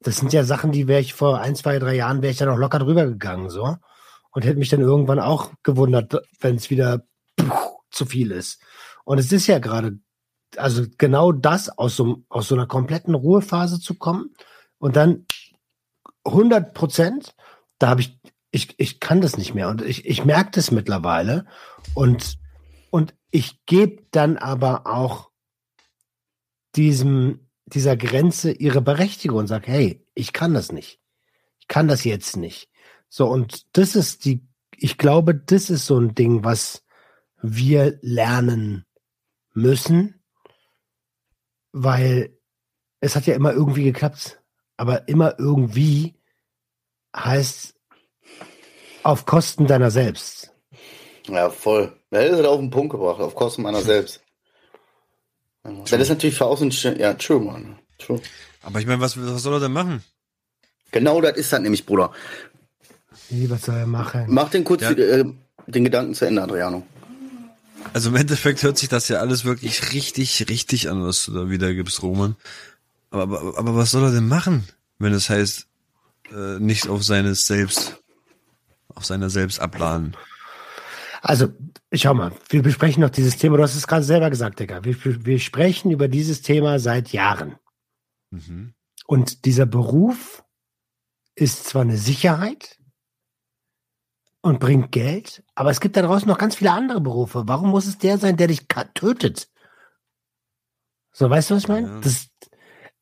das sind ja Sachen, die wäre ich vor ein, zwei, drei Jahren, wäre ich da noch locker drüber gegangen, so und hätte mich dann irgendwann auch gewundert, wenn es wieder zu viel ist. Und es ist ja gerade, also genau das, aus so, aus so einer kompletten Ruhephase zu kommen Und dann 100 Prozent, da habe ich, ich, ich kann das nicht mehr und ich, ich merke das mittlerweile und, und ich gebe dann aber auch diesem, dieser Grenze ihre Berechtigung und sage, hey, ich kann das nicht. Ich kann das jetzt nicht. So, und das ist die, ich glaube, das ist so ein Ding, was wir lernen müssen, weil es hat ja immer irgendwie geklappt, aber immer irgendwie heißt auf Kosten deiner selbst. Ja, voll. Er ist auf den Punkt gebracht, auf Kosten meiner selbst. Das ist natürlich für außen, ja, true, man. True. Aber ich meine, was, was soll er denn machen? Genau das ist das nämlich, Bruder. Wie, was soll er machen? Mach den kurz Ja. äh, den Gedanken zu Ende, Adriano. Also im Endeffekt hört sich das ja alles wirklich richtig, richtig an, was du da wiedergibst, Roman. Aber, aber, aber was soll er denn machen, wenn es heißt, äh, nicht auf seines Selbst, auf seiner Selbst abladen? Also, schau mal, wir besprechen noch dieses Thema, du hast es gerade selber gesagt, Digga. Wir, wir sprechen über dieses Thema seit Jahren. Mhm. Und dieser Beruf ist zwar eine Sicherheit und bringt Geld, aber es gibt da draußen noch ganz viele andere Berufe. Warum muss es der sein, der dich tötet? So, weißt du, was ich meine? Ja. Das,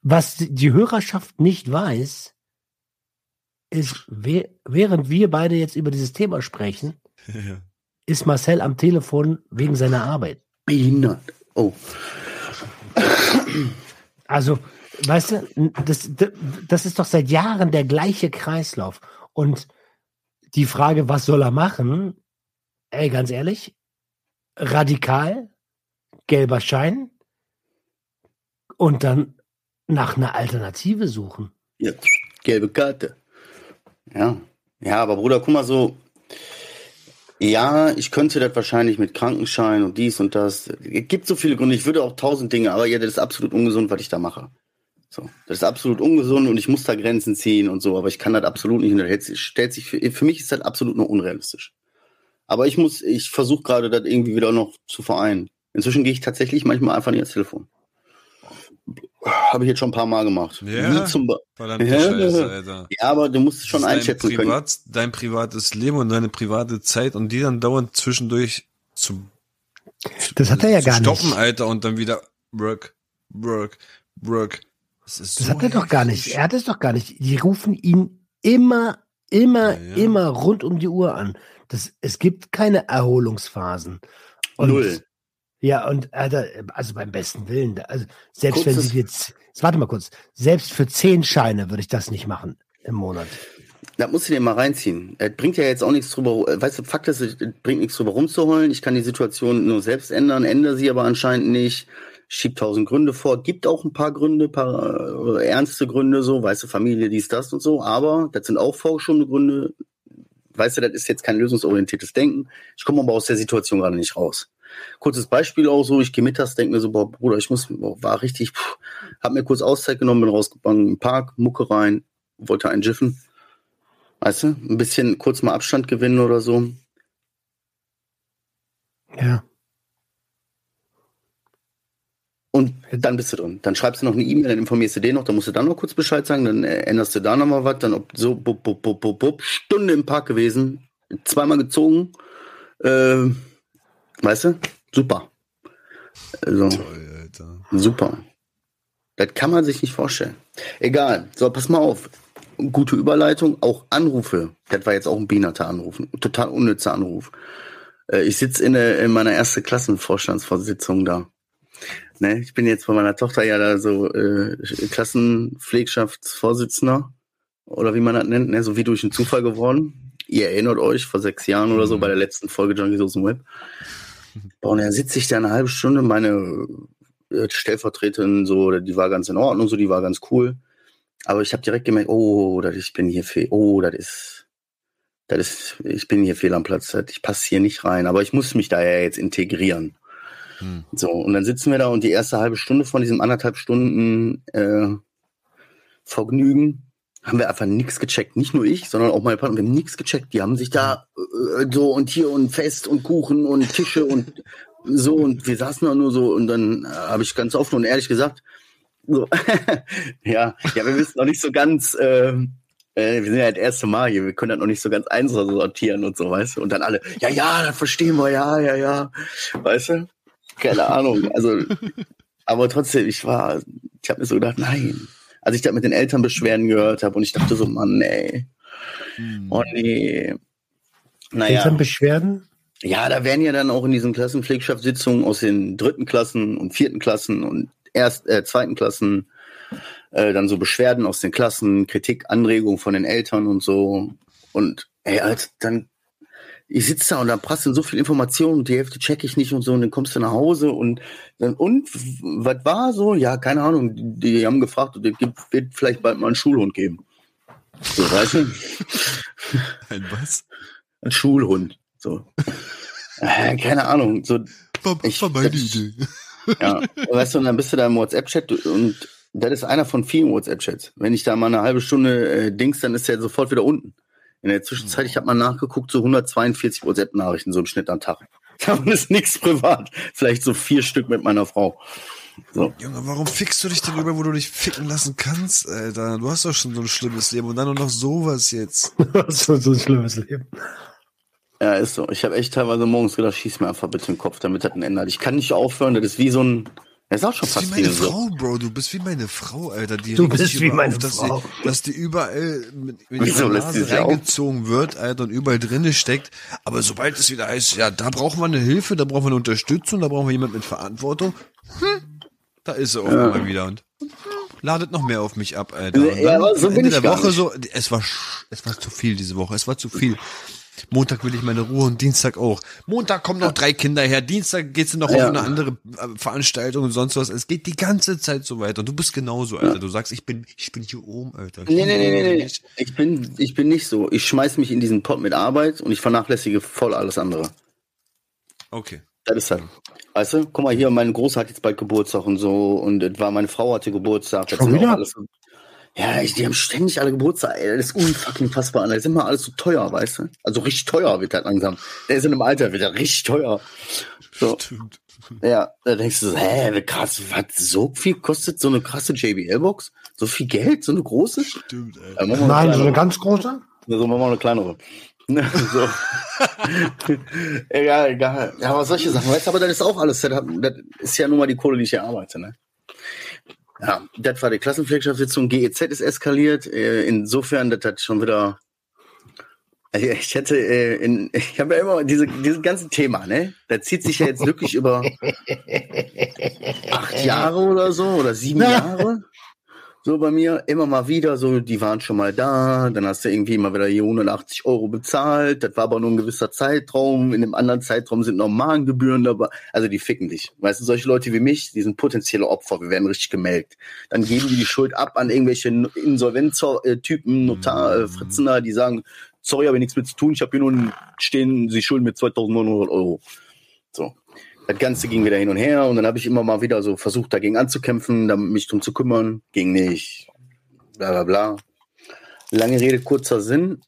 was die Hörerschaft nicht weiß, ist, während wir beide jetzt über dieses Thema sprechen, ja. ist Marcel am Telefon wegen seiner Arbeit. Behindert. Oh. Also, weißt du, das, das ist doch seit Jahren der gleiche Kreislauf. Und die Frage, was soll er machen? Ey, ganz ehrlich, radikal, gelber Schein und dann nach einer Alternative suchen. Ja, gelbe Karte. Ja. Ja, aber Bruder, guck mal so. Ja, ich könnte das wahrscheinlich mit Krankenschein und dies und das. Es gibt so viele Gründe. Ich würde auch tausend Dinge, aber ja, das ist absolut ungesund, was ich da mache. So, das ist absolut ungesund und ich muss da Grenzen ziehen und so, aber ich kann das absolut nicht. Und das stellt sich für, für mich ist das absolut nur unrealistisch. Aber ich muss, ich versuche gerade das irgendwie wieder noch zu vereinen. Inzwischen gehe ich tatsächlich manchmal einfach nicht ans Telefon. Habe ich jetzt schon ein paar Mal gemacht. Ja. Scheiße, Alter. ja, aber du musst es schon einschätzen dein können. Privat, Dein privates Leben und deine private Zeit und die dann dauernd zwischendurch zu, Das hat er ja zu gar stoppen, nicht. Alter, und dann wieder work, work, work. Das, ist Das so hat er doch gar heftig. nicht. Er hat es doch gar nicht. Die rufen ihn immer, immer, Ja, ja. immer rund um die Uhr an. Das, es gibt keine Erholungsphasen. Und, Null. Ja, und also beim besten Willen, also selbst Kurzes- wenn sie jetzt, jetzt warte mal kurz, selbst für zehn Scheine würde ich das nicht machen im Monat. Da musst du dir mal reinziehen. Es bringt ja jetzt auch nichts drüber, weißt du, Fakt ist, es bringt nichts drüber rumzuheulen. Ich kann die Situation nur selbst ändern, ändere sie aber anscheinend nicht. Schieb tausend Gründe vor. Gibt auch ein paar Gründe, paar äh, ernste Gründe, so, weißt du, Familie, dies, das und so. Aber das sind auch vorgeschobene Gründe. Weißt du, das ist jetzt kein lösungsorientiertes Denken. Ich komme aber aus der Situation gerade nicht raus. Kurzes Beispiel auch so, ich gehe mittags, denke mir so, boah, Bruder, ich muss, boah, war richtig, pff, hab mir kurz Auszeit genommen, bin rausgegangen im Park, Mucke rein, wollte einen Jiffen. Weißt du, ein bisschen kurz mal Abstand gewinnen oder so. Ja. Und dann bist du drin. Dann schreibst du noch eine E-Mail, dann informierst du den noch, dann musst du dann noch kurz Bescheid sagen, dann änderst du da nochmal was, dann ob so, bub, bub, bub, bub, bub, Stunde im Park gewesen, zweimal gezogen. Äh, weißt du? Super. Also, Toll, Alter. super. Das kann man sich nicht vorstellen. Egal. So, pass mal auf. Gute Überleitung, auch Anrufe. Das war jetzt auch ein behinderter Anruf. Ein total unnützer Anruf. Äh, ich sitze in, in meiner ersten Klassenvorstandsvorsitzung da. Ne, ich bin jetzt bei meiner Tochter ja da so äh, Klassenpflegschaftsvorsitzender oder wie man das nennt, ne, so wie durch einen Zufall geworden. Ihr erinnert euch, vor sechs Jahren oder so Mhm. bei der letzten Folge Junkies aus dem Web. Und dann sitze ich da eine halbe Stunde, meine äh, Stellvertreterin so, die war ganz in Ordnung, so, die war ganz cool. Aber ich habe direkt gemerkt, oh, das, ich bin hier fehl, oh, das ist, das ist, ich bin hier fehl am Platz, ich passe hier nicht rein. Aber ich muss mich da ja jetzt integrieren. Hm. So, und dann sitzen wir da und die erste halbe Stunde von diesem anderthalb Stunden äh, Vergnügen haben wir einfach nichts gecheckt. Nicht nur ich, sondern auch meine Partner, wir haben nichts gecheckt. Die haben sich da äh, so und hier und Fest und Kuchen und Tische und so und wir saßen da nur so und dann äh, habe ich ganz offen und ehrlich gesagt, So. ja, ja, wir wissen noch nicht so ganz, ähm, äh, wir sind ja das erste Mal hier, wir können das noch nicht so ganz einsortieren und so, weißt du? Und dann alle, ja, ja, das verstehen wir, ja, ja, ja. Weißt du? Keine Ahnung. Also, aber trotzdem, ich war, ich habe mir so gedacht, nein. Als ich da mit den Eltern Beschwerden gehört habe und ich dachte so, Mann, ey. Hm. Oh nee. Naja. Elternbeschwerden? Ja, da werden ja dann auch in diesen Klassenpflegschaftssitzungen aus den dritten Klassen und vierten Klassen und erst äh, zweiten Klassen äh, dann so Beschwerden aus den Klassen, Kritik, Anregungen von den Eltern und so. Und ey, als dann ich sitze da und da prasseln so viel Informationen und die Hälfte checke ich nicht und so und dann kommst du nach Hause und dann und was war so? Ja, keine Ahnung. Die, die haben gefragt, es wird vielleicht bald mal einen Schulhund geben. So, weißt du? Ein was? Ein Schulhund. So. Äh, keine Ahnung. So, war, ich, war meine das, Idee. Ja, weißt du, und dann bist du da im WhatsApp-Chat und das ist einer von vielen WhatsApp-Chats. Wenn ich da mal eine halbe Stunde äh, dings, dann ist der sofort wieder unten. In der Zwischenzeit, ich habe mal nachgeguckt, so 142 WhatsApp-Nachrichten so im Schnitt am Tag. Davon ist nichts privat. Vielleicht so vier Stück mit meiner Frau. So. Junge, warum fickst du dich denn über, wo du dich ficken lassen kannst, Alter? Du hast doch schon so ein schlimmes Leben und dann nur noch sowas jetzt. Du hast schon so ein schlimmes Leben. Ja, ist so. Ich habe echt teilweise morgens gedacht, schieß mir einfach bitte den Kopf, damit das ein Ende hat. Ich kann nicht aufhören, das ist wie so ein. Das ist auch schon du bist fast wie meine so. Frau, Bro. Du bist wie meine Frau, Alter. Die Du bist wie meine auf, dass Frau. Die, dass die überall mit, mit Wieso ihrer lässt sie Nase sich auf? reingezogen wird, Alter, und überall drinne steckt. Aber sobald es wieder heißt, ja, da brauchen wir eine Hilfe, da brauchen wir eine Unterstützung, da brauchen wir jemand mit Verantwortung. Hm, da ist sie auch immer wieder und hm, ladet noch mehr auf mich ab, Alter. Und Ja, dann aber so bin Ende ich der gar Woche nicht. so, es war, sch- es war zu viel diese Woche, es war zu viel. Montag will ich meine Ruhe und Dienstag auch. Montag kommen noch drei Kinder her, Dienstag geht's noch Ja. auf eine andere äh, Veranstaltung und sonst was. Es geht die ganze Zeit so weiter. Und du bist genauso, Alter. Du sagst, ich bin, ich bin hier oben, Alter. Nee, nee, nee, nee, nee. Ich- Ich bin, ich bin nicht so. Ich schmeiß mich in diesen Pot mit Arbeit und ich vernachlässige voll alles andere. Okay. Das ist halt. Weißt du, guck mal hier, meine Große hat jetzt bald Geburtstag und so und war meine Frau hatte Geburtstag. Schon wieder? Alles, ja, ich, die haben ständig alle Geburtstag. Ey, das ist unfucking fassbar. Das ist immer alles so teuer, weißt du? Also richtig teuer wird halt langsam. Der ist in einem Alter, wird er richtig teuer. So, Stimmt. ja, da denkst du so, hä, krass, was so viel kostet so eine krasse JBL-Box? So viel Geld, so eine große? Stimmt, wir Nein, so eine ganz große? So, machen wir eine kleinere. so. egal, egal. Ja, aber solche Sachen, weißt du, aber das ist auch alles, das, das ist ja nun mal die Kohle, die ich hier arbeite, ne? Ja, das war die Klassenpflegschaftssitzung. GEZ ist eskaliert. Äh, Insofern, das hat schon wieder. Also ich hätte, äh, in, ich habe ja immer diese, dieses ganze Thema, ne? Das zieht sich ja jetzt wirklich über acht Jahre oder so oder sieben Jahre. So bei mir immer mal wieder, so die waren schon mal da, dann hast du irgendwie mal wieder hier 180 Euro bezahlt, das war aber nur ein gewisser Zeitraum, in dem anderen Zeitraum sind noch Magengebühren dabei, also die ficken dich. Weißt du, solche Leute wie mich, die sind potenzielle Opfer, wir werden richtig gemelkt. Dann geben die die Schuld ab an irgendwelche Insolvenztypen, Notar, äh, Fritzen da, die sagen, sorry, habe ich nichts mit zu tun, ich habe hier nur stehen, sie schulden mir 2900 Euro. Das Ganze ging wieder hin und her und dann habe ich immer mal wieder so versucht, dagegen anzukämpfen, mich drum zu kümmern. Ging nicht. Bla bla bla. Lange Rede, kurzer Sinn.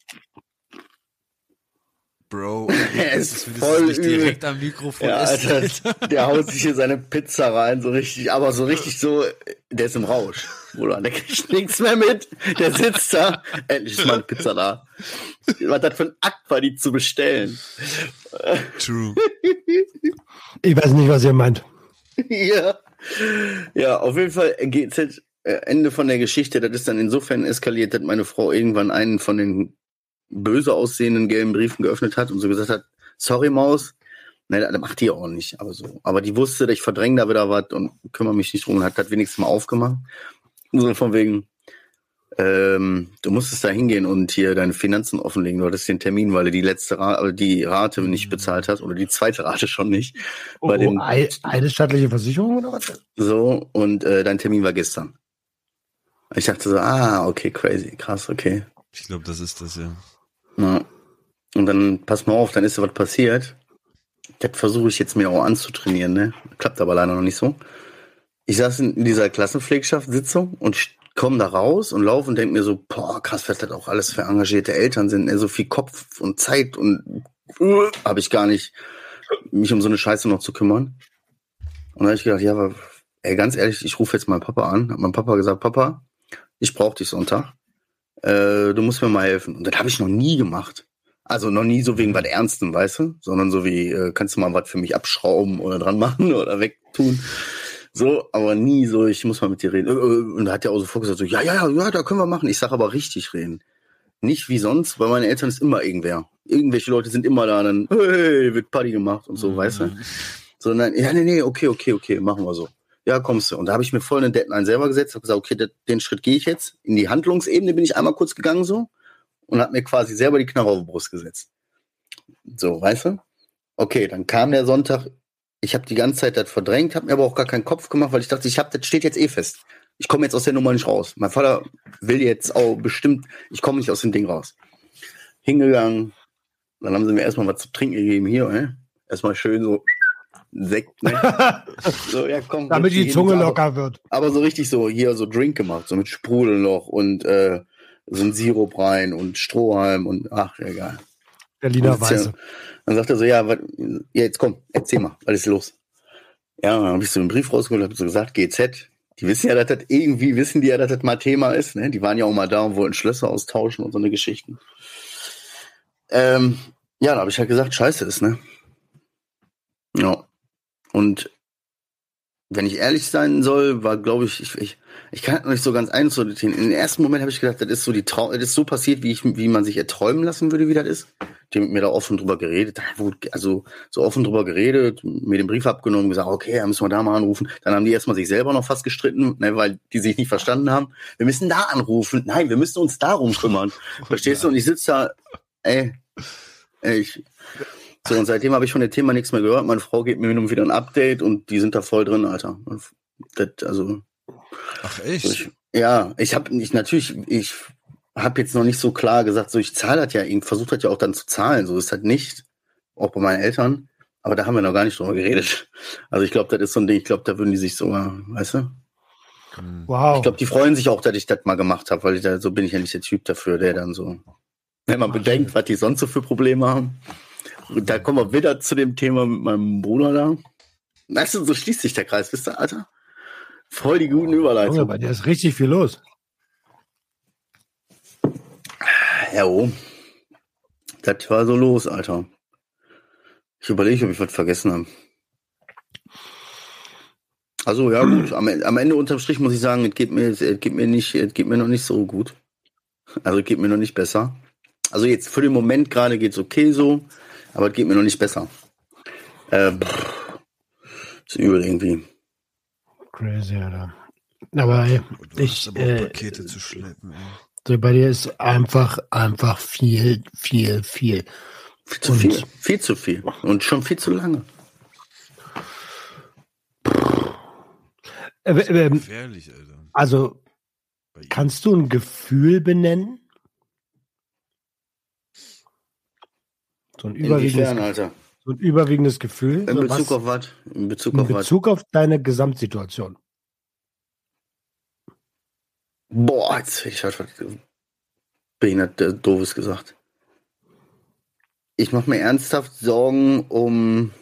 Bro, Er ist ist voll das übel. direkt am Mikrofon Ja, ist, Alter, der haut sich hier seine Pizza rein, so richtig, aber so richtig so, der ist im Rausch. Bruder, der kriegt nichts mehr mit. Der sitzt da. Endlich ist meine Pizza da. Was das für ein Akt war, die zu bestellen. True. Ich weiß nicht, was ihr meint. ja. Ja, auf jeden Fall GZ, äh, Ende von der Geschichte, das ist dann insofern eskaliert, dass meine Frau irgendwann einen von den böse aussehenden gelben Briefen geöffnet hat und so gesagt hat, sorry Maus, ne, das macht die auch nicht, aber so. Aber die wusste, dass ich verdränge da wieder was und kümmere mich nicht drum und hat das wenigstens mal aufgemacht. So von wegen, ähm, du musstest da hingehen und hier deine Finanzen offenlegen. Du hattest den Termin, weil du die letzte Rate, also die Rate nicht bezahlt hast oder die zweite Rate schon nicht. Oh, Bei dem- ei- eine staatliche Versicherung oder was? So, und äh, dein Termin war gestern. Ich dachte so, ah, okay, crazy, krass, okay. Ich glaube, das ist das, ja. Ja. Und dann, pass mal auf, dann ist ja was passiert. Das versuche ich jetzt mir auch anzutrainieren, ne? Klappt aber leider noch nicht so. Ich saß in dieser Klassenpflegschaftssitzung und komme da raus und laufe und denke mir so, boah, krass, was das auch alles für engagierte Eltern sind, ne? so viel Kopf und Zeit und uh, habe ich gar nicht, mich um so eine Scheiße noch zu kümmern. Und da habe ich gedacht, ja, aber ey, ganz ehrlich, ich rufe jetzt meinen Papa an. Hat mein Papa gesagt, Papa, ich brauche dich Sonntag. Äh, du musst mir mal helfen. Und das habe ich noch nie gemacht. Also noch nie so wegen was Ernstem, weißt du? Sondern so wie, äh, kannst du mal was für mich abschrauben oder dran machen oder wegtun. So, aber nie so, ich muss mal mit dir reden. Äh, äh, und da hat er auch sofort gesagt, so, ja, ja, ja, da können wir machen. Ich sag aber richtig reden. Nicht wie sonst, weil meine Eltern ist immer irgendwer. Irgendwelche Leute sind immer da, dann, hey, wird Party gemacht und so, mhm. weißt du? Sondern, ja, nee, nee, okay, okay, okay, machen wir so. Ja, kommst du. Und da habe ich mir voll einen Deadline selber gesetzt, habe gesagt, okay, den Schritt gehe ich jetzt. In die Handlungsebene bin ich einmal kurz gegangen so und habe mir quasi selber die Knarre auf die Brust gesetzt. So, weißt du? Okay, dann kam der Sonntag. Ich habe die ganze Zeit das verdrängt, habe mir aber auch gar keinen Kopf gemacht, weil ich dachte, ich habe, das steht jetzt eh fest. Ich komme jetzt aus der Nummer nicht raus. Mein Vater will jetzt auch bestimmt, ich komme nicht aus dem Ding raus. Hingegangen, dann haben sie mir erstmal was zu trinken gegeben hier, ne? Erstmal schön so Sekt, ne? so, ja, komm, Damit die Zunge locker aber, wird. Aber so richtig so, hier so Drink gemacht, so mit Sprudel noch und äh, so ein Sirup rein und Strohhalm und ach, egal. Berliner Weiße. Dann sagt er so, ja, wat, ja, jetzt komm, erzähl mal, was ist los? Ja, dann habe ich so einen Brief rausgeholt, habe so gesagt, GZ, die wissen ja, dass das irgendwie, wissen die ja, dass das mal Thema ist, ne? Die waren ja auch mal da und wollten Schlösser austauschen und so eine Geschichten. Ähm, ja, da habe ich halt gesagt, scheiße ist, ne? Ja. Und wenn ich ehrlich sein soll, war, glaube ich, ich, ich, ich kann nicht so ganz einsortieren. In den ersten Moment habe ich gedacht, das ist so die Trau das ist so passiert, wie ich, wie man sich erträumen lassen würde, wie das ist. Die mit mir da offen drüber geredet, also so offen drüber geredet, mir den Brief abgenommen, gesagt, okay, dann müssen wir da mal anrufen. Dann haben die erstmal sich selber noch fast gestritten, ne, weil die sich nicht verstanden haben. Wir müssen da anrufen. Nein, wir müssen uns darum kümmern. Verstehst du? Und ich sitze da, ey, ey, ich, so, und seitdem habe ich von dem Thema nichts mehr gehört. Meine Frau gibt mir nun wieder ein Update und die sind da voll drin, Alter. Das, also. Ach echt? Ich, ja, ich habe nicht natürlich, ich habe jetzt noch nicht so klar gesagt, so ich zahle das ja, ich versucht hat ja auch dann zu zahlen. So ist halt nicht, auch bei meinen Eltern. Aber da haben wir noch gar nicht drüber geredet. Also ich glaube, das ist so ein Ding, ich glaube, da würden die sich sogar, weißt du? Wow. Ich glaube, die freuen sich auch, dass ich das mal gemacht habe, weil ich da, so bin ich ja nicht der Typ dafür, der dann so, wenn man bedenkt, was die sonst so für Probleme haben. Und da kommen wir wieder zu dem Thema mit meinem Bruder da. Weißt du, so schließt sich der Kreis, wisst ihr, Alter? Voll die guten Überleitungen. Bei dir ist richtig viel los. Ja, oh. Das war so los, Alter. Ich überlege, ob ich was vergessen habe. Also ja, gut. Am, am, Ende unterm Strich muss ich sagen, es geht mir, es geht mir nicht, es geht mir noch nicht so gut. Also es geht mir noch nicht besser. Also jetzt für den Moment gerade geht es okay so aber es geht mir noch nicht besser. Äh, pff, ist übel irgendwie. Crazy, Alter. Aber ey, ich. Aber äh, Pakete zu schleppen, ey. So bei dir ist einfach, einfach viel, viel, viel. Viel zu Und, viel. Viel zu viel. Und schon viel zu lange. Äh, äh, Gefährlich, Alter. Also, kannst du ein Gefühl benennen? So ein überwiegendes, Alter? So ein überwiegendes Gefühl. In Bezug was, auf was? In Bezug in auf Bezug was? auf deine Gesamtsituation. Boah, jetzt hätte ich halt was behindert äh, doofes gesagt. Ich mache mir ernsthaft Sorgen um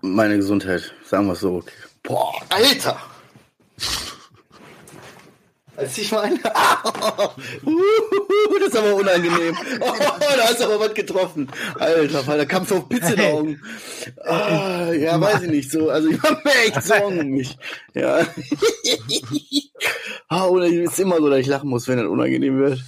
meine Gesundheit. Sagen wir es so. Boah, Alter! Als ich meine, das ist aber unangenehm. Oh, da hast du aber was getroffen. Alter, da kam so Pizza in den Augen. Oh, ja, weiß ich nicht so. Also ich mache mir echt Sorgen um mich. Ja. ah, oder ist immer so, dass ich lachen muss, wenn das unangenehm wird.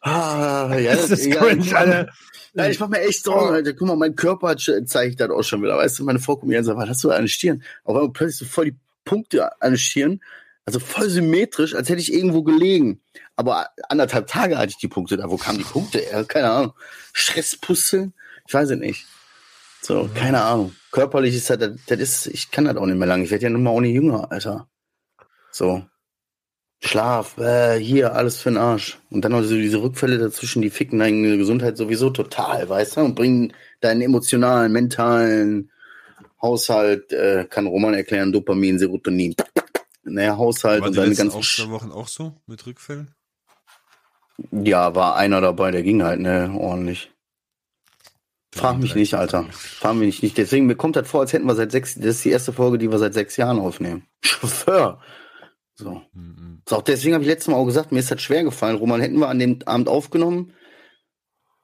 Ah, ja, das, ist cringe, Alter. Nein, ich mache mir echt Sorgen, Alter. Guck mal, mein Körper zeigt das auch schon wieder. Weißt du, meine Frau kommt mir und sagt, was hast du an den Stirn? Auf einmal plötzlich so voll die Punkte an den Stirn. Also voll symmetrisch, als hätte ich irgendwo gelegen. Aber anderthalb Tage hatte ich die Punkte da. Wo kamen die Punkte? Keine Ahnung. Stresspusteln? Ich weiß es nicht. So, keine Ahnung. Körperlich ist das, das ist, ich kann das auch nicht mehr lang. Ich werde ja nun mal nicht jünger, Alter. So. Schlaf, äh, hier, alles für den Arsch. Und dann noch so diese Rückfälle dazwischen, die ficken deine Gesundheit sowieso total, weißt du? Und bringen deinen emotionalen, mentalen Haushalt, äh, kann Roman erklären, Dopamin, Serotonin, naja, Haushalt war und deine ganzen. Zwei Wochen auch so mit Rückfällen? Ja, war einer dabei, der ging halt, ne, ordentlich. Frag mich nicht, Alter. Frag mich nicht. Deswegen, mir kommt das vor, als hätten wir seit sechs, das ist die erste Folge, die wir seit sechs Jahren aufnehmen. Chauffeur. So. Mhm. so auch deswegen habe ich letztes Mal auch gesagt, mir ist das schwer gefallen. Roman, hätten wir an dem Abend aufgenommen,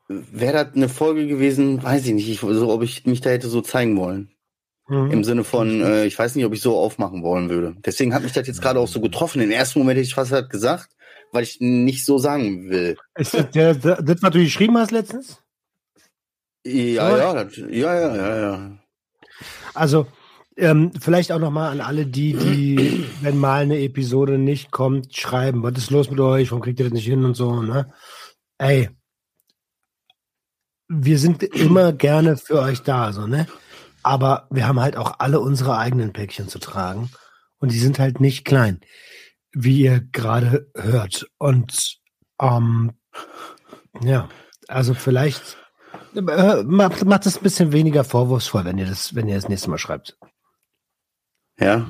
wäre das eine Folge gewesen, weiß ich nicht, ich, so, ob ich mich da hätte so zeigen wollen. Mhm. Im Sinne von, äh, ich weiß nicht, ob ich so aufmachen wollen würde. Deswegen hat mich das jetzt gerade auch so getroffen. Im ersten Moment hätte ich fast halt gesagt, weil ich nicht so sagen will. Ist das, der, das, was du geschrieben hast letztens? Ja, ja, das, ja, ja, ja, ja. Also, ähm, vielleicht auch nochmal an alle die, die, wenn mal eine Episode nicht kommt, schreiben, was ist los mit euch, warum kriegt ihr das nicht hin und so, ne? Ey, wir sind immer gerne für euch da, so, ne? Aber wir haben halt auch alle unsere eigenen Päckchen zu tragen. Und die sind halt nicht klein, wie ihr gerade hört. Und ähm, ja, also vielleicht äh, macht, es ein bisschen weniger vorwurfsvoll, wenn ihr das, wenn ihr das nächste Mal schreibt. Ja.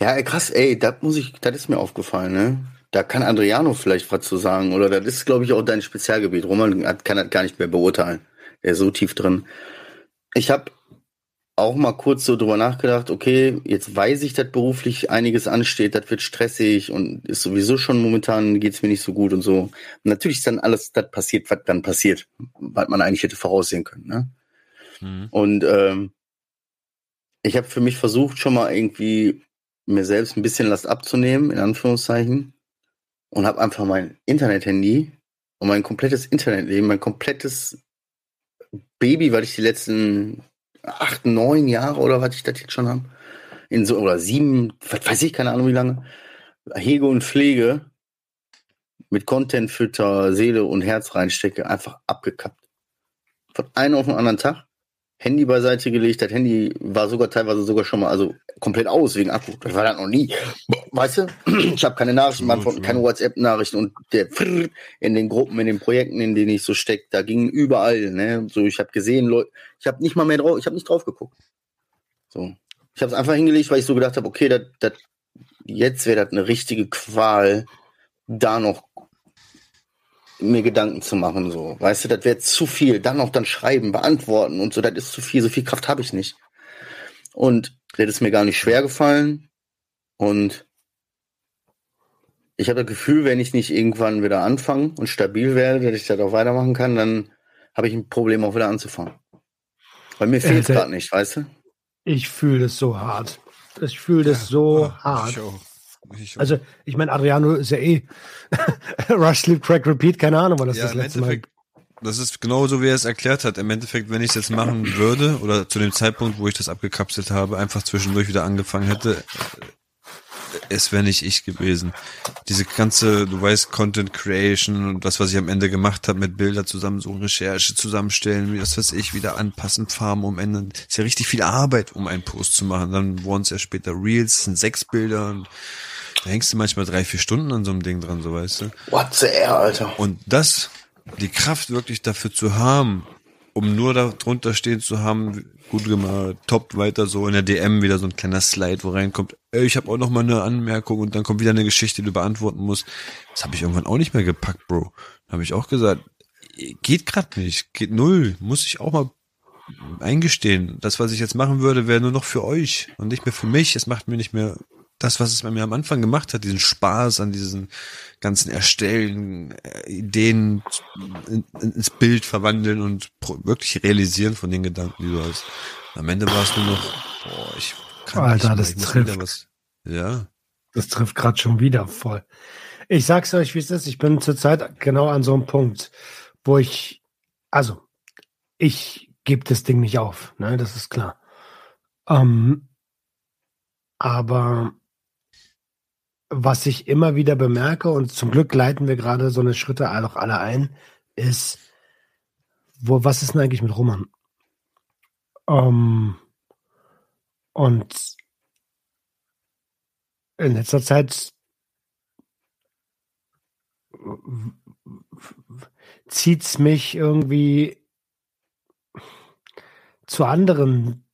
Ja, krass, ey, das muss ich, das ist mir aufgefallen, ne? Da kann Adriano vielleicht was zu sagen. Oder das ist, glaube ich, auch dein Spezialgebiet. Roman kann das gar nicht mehr beurteilen. Er ist so tief drin. Ich habe auch mal kurz so drüber nachgedacht, okay, jetzt weiß ich, dass beruflich einiges ansteht, das wird stressig und ist sowieso schon momentan geht's mir nicht so gut und so. Und natürlich ist dann alles das passiert, was dann passiert, was man eigentlich hätte voraussehen können. Ne? Mhm. Und ähm, ich habe für mich versucht, schon mal irgendwie mir selbst ein bisschen Last abzunehmen, in Anführungszeichen, und habe einfach mein Internet-Handy und mein komplettes Internetleben, mein komplettes Baby, weil ich die letzten acht, neun Jahre oder was ich das jetzt schon habe, in so, oder sieben, was weiß ich, keine Ahnung wie lange, hege und pflege, mit Content fütter, Seele und Herz reinstecke, einfach abgekappt. Von einem auf den anderen Tag. Handy beiseite gelegt. Das Handy war sogar teilweise sogar schon mal also komplett aus wegen Akku. Das war das noch nie. Weißt du? Ich habe keine Nachrichten, beantworten, keine WhatsApp-Nachrichten und der in den Gruppen, in den Projekten, in denen ich so stecke, da ging überall. Ne? So, ich habe gesehen, Leute, ich habe nicht mal mehr drauf, ich habe nicht drauf geguckt. So, ich habe es einfach hingelegt, weil ich so gedacht habe, okay, dat, dat, jetzt wäre das eine richtige Qual, da noch mir Gedanken zu machen, so. Weißt du, das wäre zu viel. Dann noch dann schreiben, beantworten und so, das ist zu viel. So viel Kraft habe ich nicht. Und das ist mir gar nicht schwer gefallen. Und ich habe das Gefühl, wenn ich nicht irgendwann wieder anfange und stabil werde, dass ich das auch weitermachen kann, dann habe ich ein Problem, auch wieder anzufangen. Weil mir fehlt es äh, gerade nicht, weißt du? Ich fühle das so hart. Ich fühle das ja, so hart. Ich auch. Ich also, ich meine, Adriano ist ja eh Rush, Sleep, Crack, Repeat, keine Ahnung, weil das ja, das letzte Mal. Das ist genau so, wie er es erklärt hat. Im Endeffekt, wenn ich es jetzt machen würde, oder zu dem Zeitpunkt, wo ich das abgekapselt habe, einfach zwischendurch wieder angefangen hätte, es wäre nicht ich gewesen. Diese ganze, du weißt, Content Creation und das, was ich am Ende gemacht habe mit Bilder zusammen, so Recherche zusammenstellen, das weiß ich, wieder anpassen, farmen um Ende. Ist ja richtig viel Arbeit, um einen Post zu machen. Dann wurden es ja später Reels, sind sechs Bilder und da hängst du manchmal drei, vier Stunden an so einem Ding dran, so weißt du. What the air, Alter. Und das, die Kraft wirklich dafür zu haben, um nur da drunter stehen zu haben, gut gemacht, top, weiter so in der DM wieder so ein kleiner Slide, wo reinkommt, ey, ich habe auch noch mal eine Anmerkung und dann kommt wieder eine Geschichte, die du beantworten musst. Das habe ich irgendwann auch nicht mehr gepackt, Bro. Da habe ich auch gesagt, geht grad nicht, geht null, muss ich auch mal eingestehen. Das, was ich jetzt machen würde, wäre nur noch für euch und nicht mehr für mich. Es macht mir nicht mehr das, was es bei mir am Anfang gemacht hat, diesen Spaß an diesen ganzen Erstellen, äh, Ideen ins Bild verwandeln und wirklich realisieren von den Gedanken, die du hast. Am Ende war es nur noch, boah, ich kann Alter, nicht das trifft. Was, ja. Das trifft gerade schon wieder voll. Ich sag's euch, wie es ist. Ich bin zurzeit genau an so einem Punkt, wo ich, also, ich gebe das Ding nicht auf, ne, das ist klar. Ähm, aber was ich immer wieder bemerke, und zum Glück leiten wir gerade so eine Schritte auch alle ein, ist, wo, was ist denn eigentlich mit Roman? Ähm, und in letzter Zeit zieht es mich irgendwie zu anderen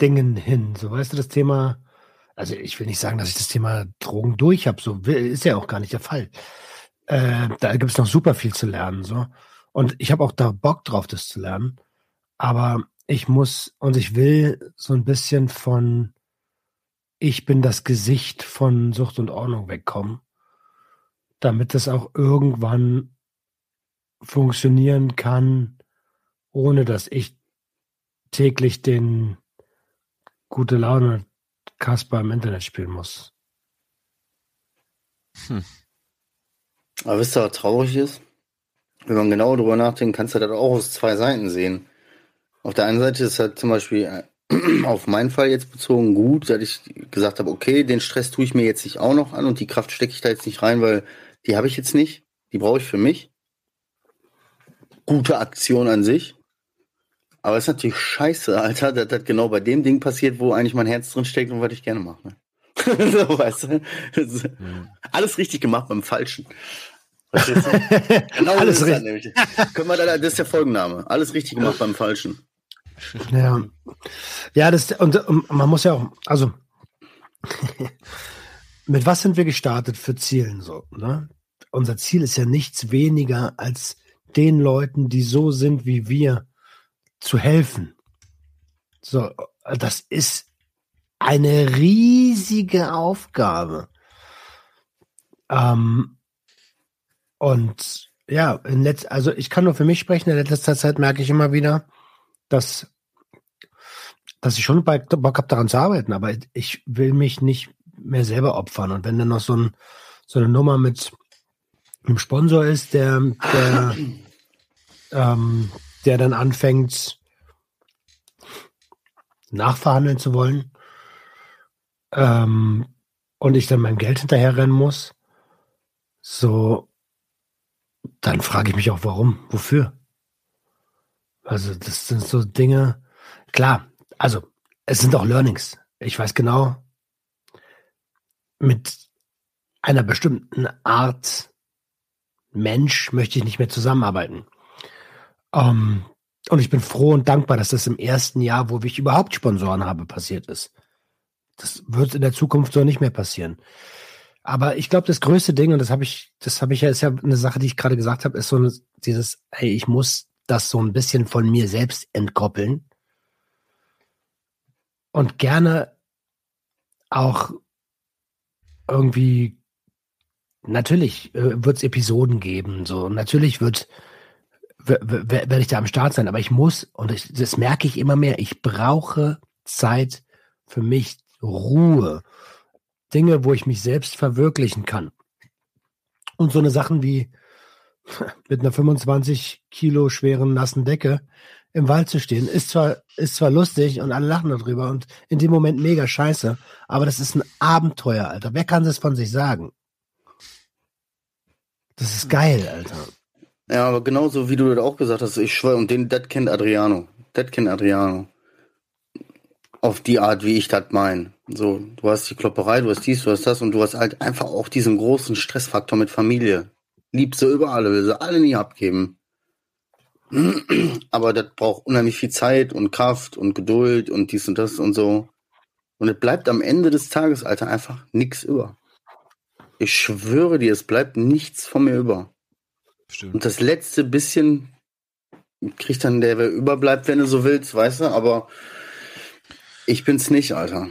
Dingen hin. So weißt du, das Thema also ich will nicht sagen, dass ich das Thema Drogen durch habe, so ist ja auch gar nicht der Fall. Äh, da gibt es noch super viel zu lernen, so. Und ich habe auch da Bock drauf, das zu lernen. Aber ich muss und ich will so ein bisschen von ich bin das Gesicht von Sucht und Ordnung wegkommen, damit es auch irgendwann funktionieren kann, ohne dass ich täglich den gute Laune Kasper im Internet spielen muss. Hm. Aber wisst ihr, was traurig ist? Wenn man genau darüber nachdenkt, kannst du das auch aus zwei Seiten sehen. Auf der einen Seite ist halt zum Beispiel äh, auf meinen Fall jetzt bezogen gut, dass ich gesagt habe, okay, den Stress tue ich mir jetzt nicht auch noch an und die Kraft stecke ich da jetzt nicht rein, weil die habe ich jetzt nicht. Die brauche ich für mich. Gute Aktion an sich. Aber es ist natürlich scheiße, Alter, dass das genau bei dem Ding passiert, wo eigentlich mein Herz drin steckt und was ich gerne mache. Ne? so, weißt du? Mhm. Alles richtig gemacht beim Falschen. genau Alles richtig. Nämlich. Können wir da, das ist der Folgenname. Alles richtig gemacht beim Falschen. Ja. Ja, das, und, und man muss ja auch, also, mit was sind wir gestartet für Zielen so, ne? Unser Ziel ist ja nichts weniger als den Leuten, die so sind wie wir, zu helfen. So, das ist eine riesige Aufgabe. Ähm, und ja, in letz also ich kann nur für mich sprechen. In letzter Zeit merke ich immer wieder, dass, dass ich schon Bock habe, daran zu arbeiten, aber ich will mich nicht mehr selber opfern. Und wenn dann noch so, ein, so eine Nummer mit einem Sponsor ist, der, der, ähm, der dann anfängt, nachverhandeln zu wollen, ähm, und ich dann mein Geld hinterherrennen muss, so, dann frage ich mich auch, warum, wofür. Also, das sind so Dinge, klar, also, es sind auch Learnings. Ich weiß genau, mit einer bestimmten Art Mensch möchte ich nicht mehr zusammenarbeiten. Um, ähm, und ich bin froh und dankbar, dass das im ersten Jahr, wo ich überhaupt Sponsoren habe, passiert ist. Das wird in der Zukunft so nicht mehr passieren. Aber ich glaube, das größte Ding, und das habe ich, das habe ich ja, ist ja eine Sache, die ich gerade gesagt habe, ist so dieses, hey, ich muss das so ein bisschen von mir selbst entkoppeln. Und gerne auch irgendwie, natürlich äh, wird es Episoden geben, so, natürlich wird, werde ich da am Start sein, aber ich muss, und ich, das merke ich immer mehr, ich brauche Zeit für mich, Ruhe, Dinge, wo ich mich selbst verwirklichen kann. Und so eine Sachen wie mit einer 25 Kilo schweren nassen Decke im Wald zu stehen, ist zwar, ist zwar lustig und alle lachen darüber und in dem Moment mega scheiße, aber das ist ein Abenteuer, Alter. Wer kann das von sich sagen? Das ist geil, Alter. Ja, aber genauso wie du das auch gesagt hast, ich schwöre, und den, das kennt Adriano. Das kennt Adriano auf die Art, wie ich das meine. So, du hast die Klopperei, du hast dies, du hast das und du hast halt einfach auch diesen großen Stressfaktor mit Familie. Liebst du über alle, will sie alle nie abgeben. Aber das braucht unheimlich viel Zeit und Kraft und Geduld und dies und das und so. Und es bleibt am Ende des Tages, Alter, einfach nichts über. Ich schwöre dir, es bleibt nichts von mir über. Stimmt. Und das letzte bisschen kriegt dann der, wer überbleibt, wenn du so willst, weißt du, aber ich bin's nicht, Alter.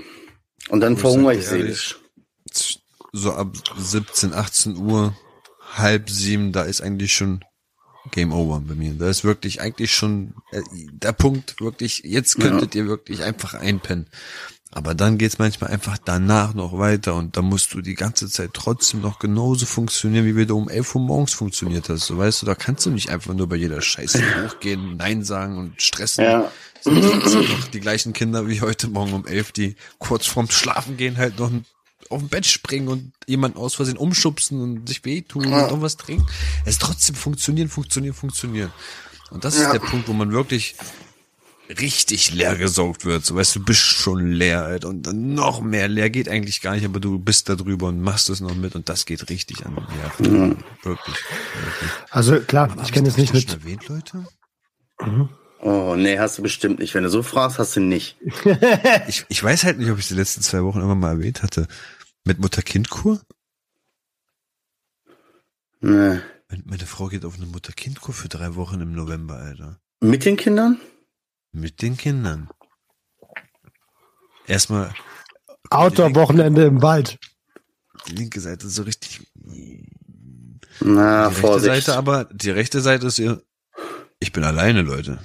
Und dann verhungere ich seelisch. So ab 17, 18 Uhr, halb sieben, da ist eigentlich schon Game Over bei mir. Da ist wirklich eigentlich schon äh, der Punkt, wirklich, jetzt könntet ja. ihr wirklich einfach einpennen. Aber dann geht's manchmal einfach danach noch weiter und da musst du die ganze Zeit trotzdem noch genauso funktionieren, wie wir da um 11 Uhr morgens funktioniert hast. So weißt du, da kannst du nicht einfach nur bei jeder Scheiße hochgehen, Nein sagen und stressen. Ja. Sind noch die gleichen Kinder wie heute Morgen um 11, die kurz vorm Schlafen gehen halt noch auf dem Bett springen und jemand aus Versehen umschubsen und sich wehtun ja. und irgendwas trinken. Es trotzdem funktionieren, funktionieren, funktionieren. Und das ja. ist der Punkt, wo man wirklich richtig leer gesaugt wird. So weißt du, bist schon leer, Alter. Und dann noch mehr leer geht eigentlich gar nicht, aber du bist da drüber und machst es noch mit und das geht richtig an. Ja, mhm. wirklich, wirklich. Also klar, aber ich kenne es nicht mit. Erwähnt, Leute? Mhm. Oh, nee, hast du bestimmt nicht. Wenn du so fragst, hast du nicht. ich, ich weiß halt nicht, ob ich die letzten zwei Wochen immer mal erwähnt hatte. Mit Mutter-Kind-Kur? Nee. Meine Frau geht auf eine Mutter-Kind-Kur für drei Wochen im November, Alter. Mit den Kindern? Mit den Kindern. Erstmal Outdoor-Wochenende im Wald. die linke Seite so richtig. Na, die rechte Vorsicht. Seite aber, die rechte Seite ist ihr. Ich bin alleine, Leute.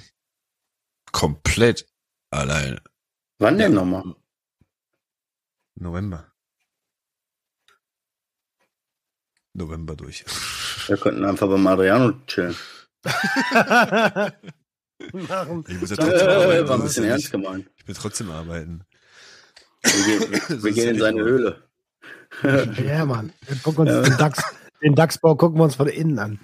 Komplett alleine. Wann denn nochmal? November. November durch. Wir könnten einfach beim Adriano chillen. Machen. Ich muss ja Äh, trotzdem arbeiten. War ein bisschen ja ernst nicht- gemeint. Ich will trotzdem arbeiten. Wir gehen, wir, wir gehen ja in seine. Höhle. Ja, Mann. Wir gucken uns den, DAX, den DAX-Bau gucken wir uns von innen an.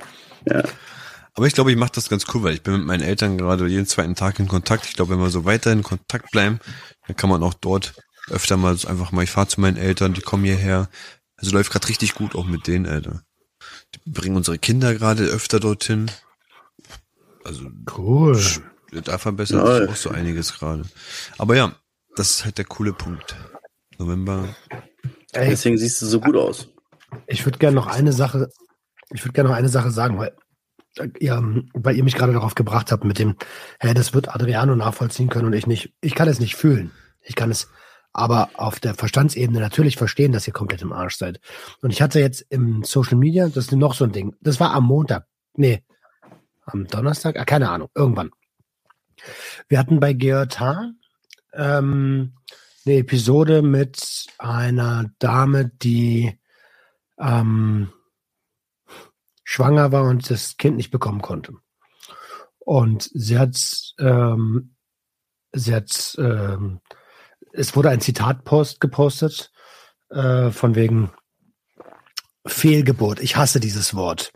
Aber ich glaube, ich mache das ganz cool, weil ich bin mit meinen Eltern gerade jeden zweiten Tag in Kontakt. Ich glaube, wenn wir so weiter in Kontakt bleiben, dann kann man auch dort öfter mal so einfach mal, ich fahre zu meinen Eltern, die kommen hierher. Also läuft gerade richtig gut auch mit denen, Alter. Die bringen unsere Kinder gerade öfter dorthin. Also Cool. da verbessert sich Nice. auch so einiges gerade. Aber ja, das ist halt der coole Punkt. November. Ey, Deswegen siehst du so gut aus. ich würde gerne noch eine Sache, ich würde gerne noch eine Sache sagen, weil, ja, weil ihr mich gerade darauf gebracht habt mit dem, hä, das wird Adriano nachvollziehen können und ich nicht. Ich kann es nicht fühlen. Ich kann es aber auf der Verstandsebene natürlich verstehen, dass ihr komplett im Arsch seid. Und ich hatte jetzt im Social Media, das ist noch so ein Ding, das war am Montag, nee, am Donnerstag, ah, keine Ahnung, irgendwann. Wir hatten bei GJH ähm, eine Episode mit einer Dame, die ähm, schwanger war und das Kind nicht bekommen konnte. Und sie hat, ähm, sie hat, ähm, es wurde ein Zitatpost gepostet äh, von wegen Fehlgeburt. Ich hasse dieses Wort.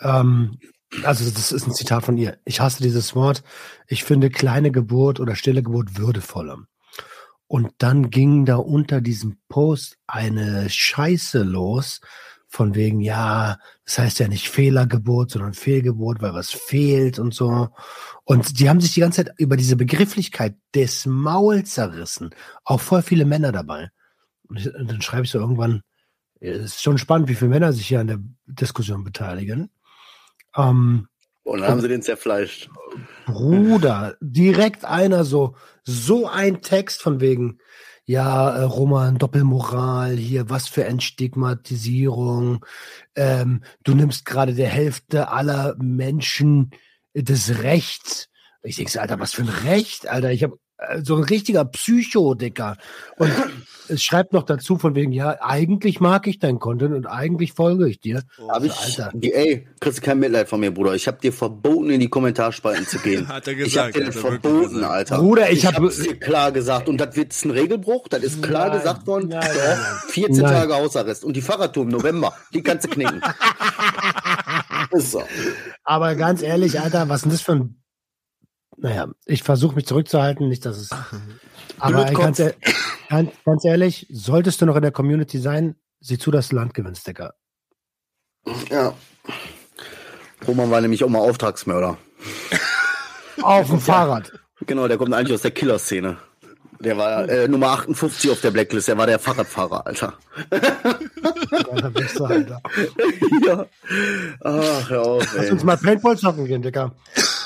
Ähm, also das ist ein Zitat von ihr. Ich hasse dieses Wort. Ich finde kleine Geburt oder stille Geburt würdevoller. Und dann ging da unter diesem Post eine Scheiße los, von wegen, ja, das heißt ja nicht Fehlergeburt, sondern Fehlgeburt, weil was fehlt und so. Und die haben sich die ganze Zeit über diese Begrifflichkeit des Maul zerrissen. Auch voll viele Männer dabei. Und, ich, und dann schreibe ich so irgendwann, es ist schon spannend, wie viele Männer sich hier an der Diskussion beteiligen. Ähm, Und dann haben sie den zerfleischt. Bruder, direkt einer so, so ein Text von wegen, ja, äh, Roman, Doppelmoral, hier, was für Entstigmatisierung, ähm, du nimmst gerade der Hälfte aller Menschen das Recht. Ich denke, Alter, was für ein Recht, Alter, ich habe so ein richtiger Psycho, Dicker. Und es schreibt noch dazu von wegen, ja, eigentlich mag ich dein Content und eigentlich folge ich dir. Hab ich, Alter. ey, kriegst du kein Mitleid von mir, Bruder. Ich habe dir verboten, in die Kommentarspalten zu gehen. Hat er ich habe gesagt, dir das er verboten, gesagt. Alter. Bruder, ich hab- hab's dir klar gesagt. Und das wird ein Regelbruch. Das ist klar Nein, gesagt worden. nein, nein, nein. 14 Nein. Tage Hausarrest. Und die Fahrradtour im November, die kannst du knicken. so. Aber ganz ehrlich, Alter, was ist denn das für ein. Naja, ich versuche mich zurückzuhalten, nicht, dass es. Aber ey, ganz, ganz, ehrlich, solltest du noch in der Community sein, sieh zu, dass du Land gewinnst, Digga. Ja. Roman war nämlich auch mal Auftragsmörder. Auf dem Fahrrad. Genau, der kommt eigentlich aus der Killerszene. Der war äh, Nummer 58 auf der Blacklist. Der war der Fahrradfahrer, Alter. Alter, bist du, Alter. ja. Ach, hör auf, Lass ey. uns mal Paintball zocken gehen, Digga.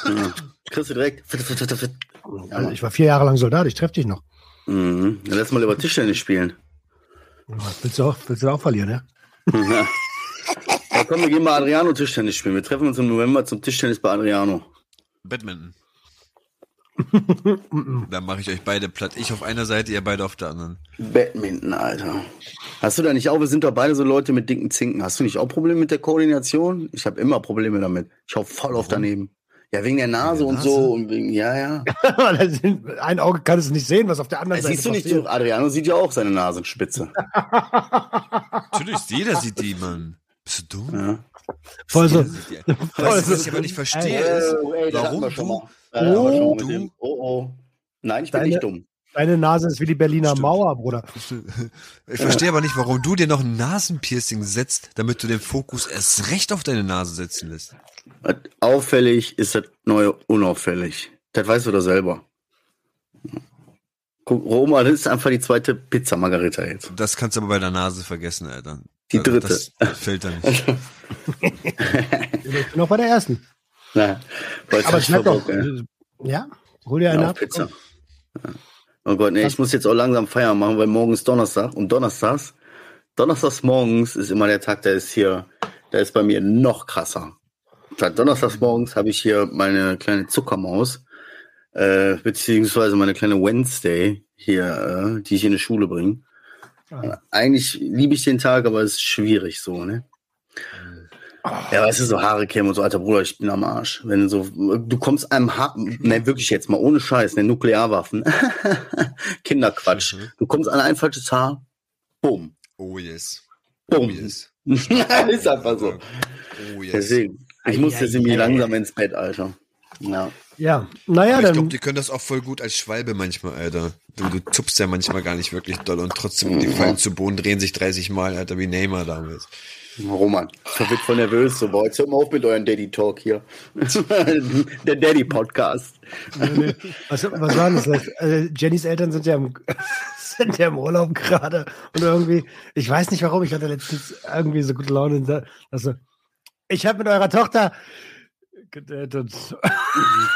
Ja. Kriegst du direkt. Fit, fit, fit, fit. Also ich war vier Jahre lang Soldat, ich treffe dich noch. Mhm. Dann Lass mal über Tischtennis spielen. Willst du auch, willst du auch verlieren, ne? Ja. ja, komm, wir gehen mal Adriano Tischtennis spielen. Wir treffen uns im November zum Tischtennis bei Adriano. Badminton. Dann mache ich euch beide platt. Ich auf einer Seite, ihr beide auf der anderen. Badminton, Alter. Hast du da nicht auch, wir sind doch beide so Leute mit dicken Zinken. Hast du nicht auch Probleme mit der Koordination? Ich habe immer Probleme damit. Ich hau voll auf daneben. Ja, wegen der Nase der und Nase? so und wegen, ja, ja. Ein Auge kann es nicht sehen, was auf der anderen Das Seite siehst du nicht, passiert. Adriano sieht ja auch seine Nasenspitze. Natürlich, jeder sieht die, Mann. Bist du dumm? Ja. Voll so. Du, was ich aber nicht verstehe, ist, Oh, ey, warum du, mal mit du-. Oh, oh. Nein, ich bin Deine- nicht dumm. Deine Nase ist wie die Berliner Stimmt. Mauer, Bruder. ich verstehe aber nicht, warum du dir noch ein Nasenpiercing setzt, damit du den Fokus erst recht auf deine Nase setzen lässt. Auffällig ist das neue unauffällig. Das weißt du doch selber. Guck, Roma, das ist einfach die zweite Pizza Margarita jetzt. Das kannst du aber bei der Nase vergessen, Alter. Die Also dritte. Das, das fällt da nicht. Ich bin noch bei der ersten. Na, Aber es schmeckt doch. Ey. Ja? Hol dir eine Ja, ab. Pizza. Ja. Oh Gott, nee, ich muss jetzt auch langsam Feiern machen, weil morgen ist Donnerstag und Donnerstags, Donnerstags morgens ist immer der Tag, der ist hier, der ist bei mir noch krasser. Seit Donnerstags morgens habe ich hier meine kleine Zuckermaus, äh, beziehungsweise meine kleine Wednesday hier, äh, die ich in die Schule bringe. Ah. Eigentlich liebe ich den Tag, aber es ist schwierig so, ne? Ja, weißt du, so Haare kämen und so, alter Bruder, ich bin am Arsch. Wenn du so, du kommst einem Haar, ne, wirklich jetzt mal ohne Scheiß, ne, Nuklearwaffen. Kinderquatsch. Mhm. Du kommst an ein falsches Haar, bumm, Oh yes. Oh bumm. yes. ist einfach so. Oh yes. Deswegen, ich muss jetzt irgendwie langsam ins Bett, Alter. Ja. Ja, naja, Aber ich dann. glaube, die können das auch voll gut als Schwalbe manchmal, Alter. Du, du zupfst ja manchmal gar nicht wirklich doll und trotzdem die fallen zu Boden, drehen sich 30 Mal, Alter, wie Neymar damals. Roman, ich wird voll nervös, so, boah, jetzt hört mal auf mit euren Daddy-Talk hier. Der Daddy-Podcast. Nee, nee. Was, was war das? Also, Jennys Eltern sind ja im, sind ja im Urlaub gerade und irgendwie, ich weiß nicht warum, ich hatte letztens irgendwie so gute Laune und da- also, ich habe mit eurer Tochter gedatet.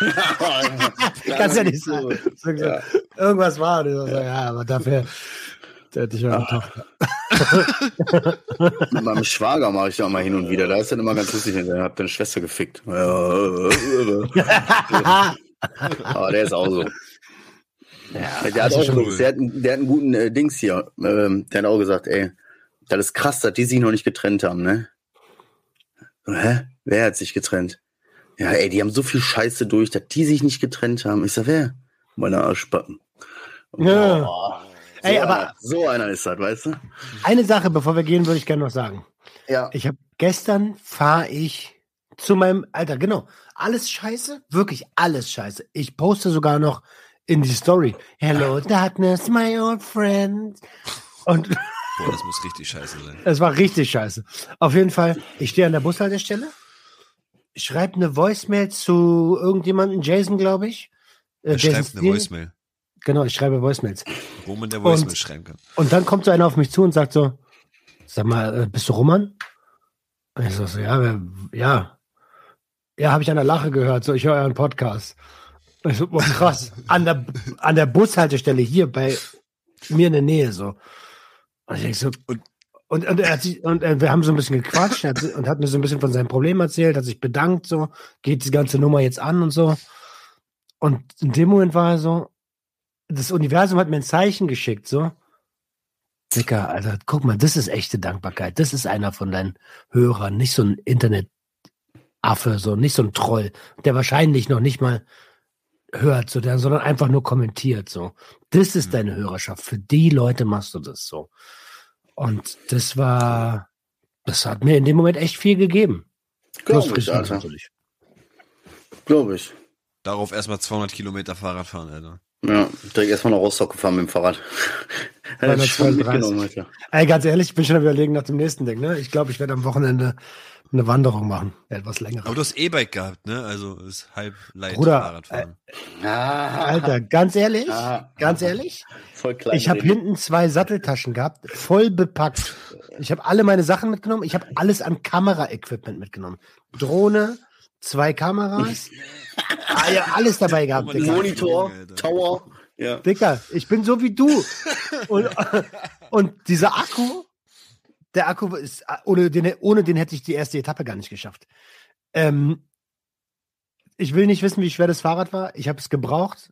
Kannst ja nicht sagen. So gesagt, Irgendwas war. Und ich so, ja, aber dafür hätte ich eure Tochter. Mit meinem Schwager mache ich da mal hin und wieder. Da ist dann immer ganz lustig. Der hat deine Schwester gefickt. Ja, Aber der ist auch so. der, hat also auch schon so der, hat, einen- der hat einen guten äh, Dings hier. Ähm, der hat auch gesagt, ey, das ist krass, dass die sich noch nicht getrennt haben, ne? Hä? Wer hat sich getrennt? Ja, ey, die haben so viel Scheiße durch, dass die sich nicht getrennt haben. Ich sag, wer? Meine Arschbacken. Ja. Boah. So Ey, aber- einer, so einer ist das, weißt du? Eine Sache, bevor wir gehen, würde ich gerne noch sagen. Ja. Ich habe gestern fahre ich zu meinem Alter, genau. Alles scheiße, wirklich alles scheiße. Ich poste sogar noch in die Story. Hello, darkness, my old friend. Und Boah, das muss richtig scheiße sein. es war richtig scheiße. Auf jeden Fall, ich stehe an der Bushaltestelle, schreibe eine Voicemail zu irgendjemandem, Jason, glaube ich. Äh, Er schreibt eine. Voicemail, Genau, ich schreibe Voicemails. wo man der Voicemail Und- schreiben kann. Und dann kommt so einer auf mich zu und sagt so, sag mal, äh, bist du Roman? Und ich so, so ja, wer, ja. Ja, habe ich an der Lache gehört, so, ich höre euren Podcast. Und ich so, boah, krass, an der, an der Bushaltestelle hier bei mir in der Nähe, so. Und ich denk so, Und- und, und, er hat sich, und äh, wir haben so ein bisschen gequatscht hat, und hat mir so ein bisschen von seinem Problem erzählt, hat sich bedankt, so, geht die ganze Nummer jetzt an und so. Und in dem Moment war er so, das Universum hat mir ein Zeichen geschickt, so. Dicker, Alter, guck mal, das ist echte Dankbarkeit. Das ist einer von deinen Hörern, nicht so ein Internetaffe, so, nicht so ein Troll, der wahrscheinlich noch nicht mal hört, so, der, sondern einfach nur kommentiert, so. Das ist Mhm. deine Hörerschaft. Für die Leute machst du das so. Und das war, das hat mir in dem Moment echt viel gegeben. Glaube ich, Alter. natürlich. Glaube ich. Darauf erstmal 200 Kilometer Fahrrad fahren, Alter. Ja, direkt erstmal nach Rostock gefahren mit dem Fahrrad. Hätte ich schon 230. mitgenommen, Alter. Ey, ganz ehrlich, ich bin schon am überlegen nach dem nächsten Ding, ne? Ich glaube, ich werde am Wochenende eine Wanderung machen. Etwas länger. Aber du hast E-Bike gehabt, ne? Also ist halb leicht Bruder, Fahrradfahren. Ah, Alter, ganz ehrlich, Ah. ganz ehrlich, voll klein. ich habe hinten zwei Satteltaschen gehabt, voll bepackt. Ich habe alle meine Sachen mitgenommen. Ich habe alles an Kameraequipment mitgenommen. Drohne, zwei Kameras, alles dabei gehabt. Digga. Monitor. Tower. Ja. Dicker, ich bin so wie du. Und, und dieser Akku, der Akku ist, ohne den, ohne den hätte ich die erste Etappe gar nicht geschafft. Ähm, ich will nicht wissen, wie schwer das Fahrrad war. Ich habe es gebraucht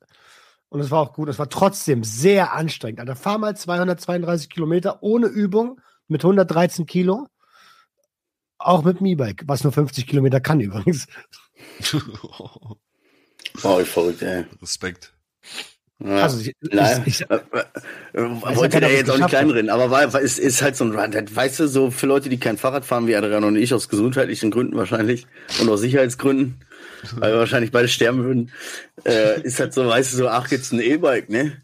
und es war auch gut. Es war trotzdem sehr anstrengend. Alter, fahr mal 232 Kilometer ohne Übung mit 113 Kilo. Auch mit dem E-Bike, was nur 50 Kilometer kann übrigens. Oh, ich verrückt, ey. Respekt. Ja. Also ich, ich, ich, äh, wollte keiner, der jetzt auch nicht kleinreden, aber war, ist, ist halt so ein Run. Das, Weißt du, so für Leute, die kein Fahrrad fahren, wie Adrian und ich, aus gesundheitlichen Gründen wahrscheinlich und aus Sicherheitsgründen, weil wir wahrscheinlich beide sterben würden, äh, ist halt so, weißt du, so, ach, jetzt ein E-Bike, ne?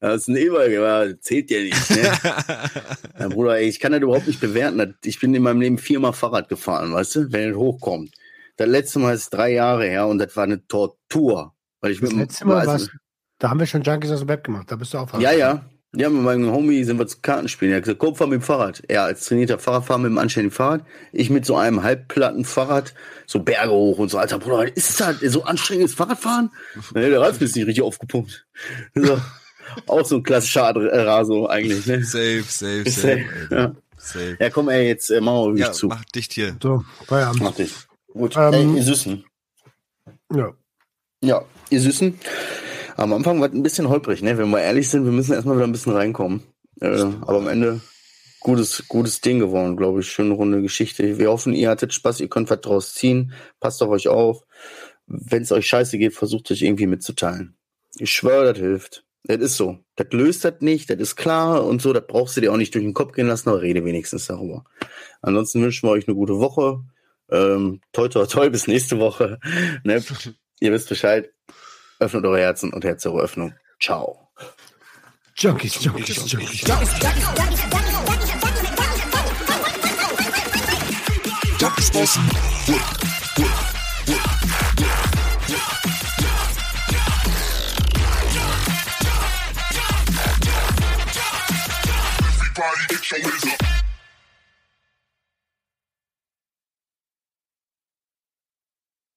Das ist ein E-Bike, aber zählt ja nicht, ne? ja, Bruder, ey, ich kann das überhaupt nicht bewerten. Ich bin in meinem Leben viermal Fahrrad gefahren, weißt du, wenn es hochkommt. Das letzte Mal ist drei Jahre her und das war eine Tortur. Weil ich das mit dem- letzte Mal also- war's, da haben wir schon Junkies aus dem Web gemacht. Da bist du auch Ja, ja. Ja, mit meinem Homie sind wir zu Kartenspielen. Er hat gesagt, komm, fahr mit dem Fahrrad. Er als trainierter Fahrradfahrer mit einem anständigen Fahrrad. Ich mit so einem halbplatten Fahrrad, so Berge hoch und so. Alter Bruder, was ist das? So anstrengendes Fahrradfahren? Nee, der Reifen ist nicht richtig aufgepumpt. So, auch so ein klassischer Raso eigentlich. Ne? Safe, safe, safe. safe. Ja. safe. ja, komm, ey, jetzt äh, machen wir ja, zu. Mach dicht hier. So, Feierabend. Mach dich. Gut. Ähm, ey, ihr Süßen. Ja. Ja, ihr Süßen. Am Anfang war es ein bisschen holprig, ne? Wenn wir ehrlich sind, wir müssen erstmal wieder ein bisschen reinkommen. Äh, aber am Ende gutes, gutes Ding geworden, glaube ich. Schöne runde Geschichte. Wir hoffen, ihr hattet Spaß, ihr könnt was draus ziehen. Passt auf euch auf. Wenn es euch scheiße geht, versucht euch irgendwie mitzuteilen. Ich schwöre, das hilft. Das ist so. Das löst das nicht, das ist klar und so, das brauchst du dir auch nicht durch den Kopf gehen lassen, aber rede wenigstens darüber. Ansonsten wünschen wir euch eine gute Woche. Ähm, toi, toi, toi, bis nächste Woche. ne? Ihr wisst Bescheid. Öffnet eure Herzen und Herz eure Öffnung. Ciao. Junkies, Junkies, Junkies. Junkies, Everybody get your hands up.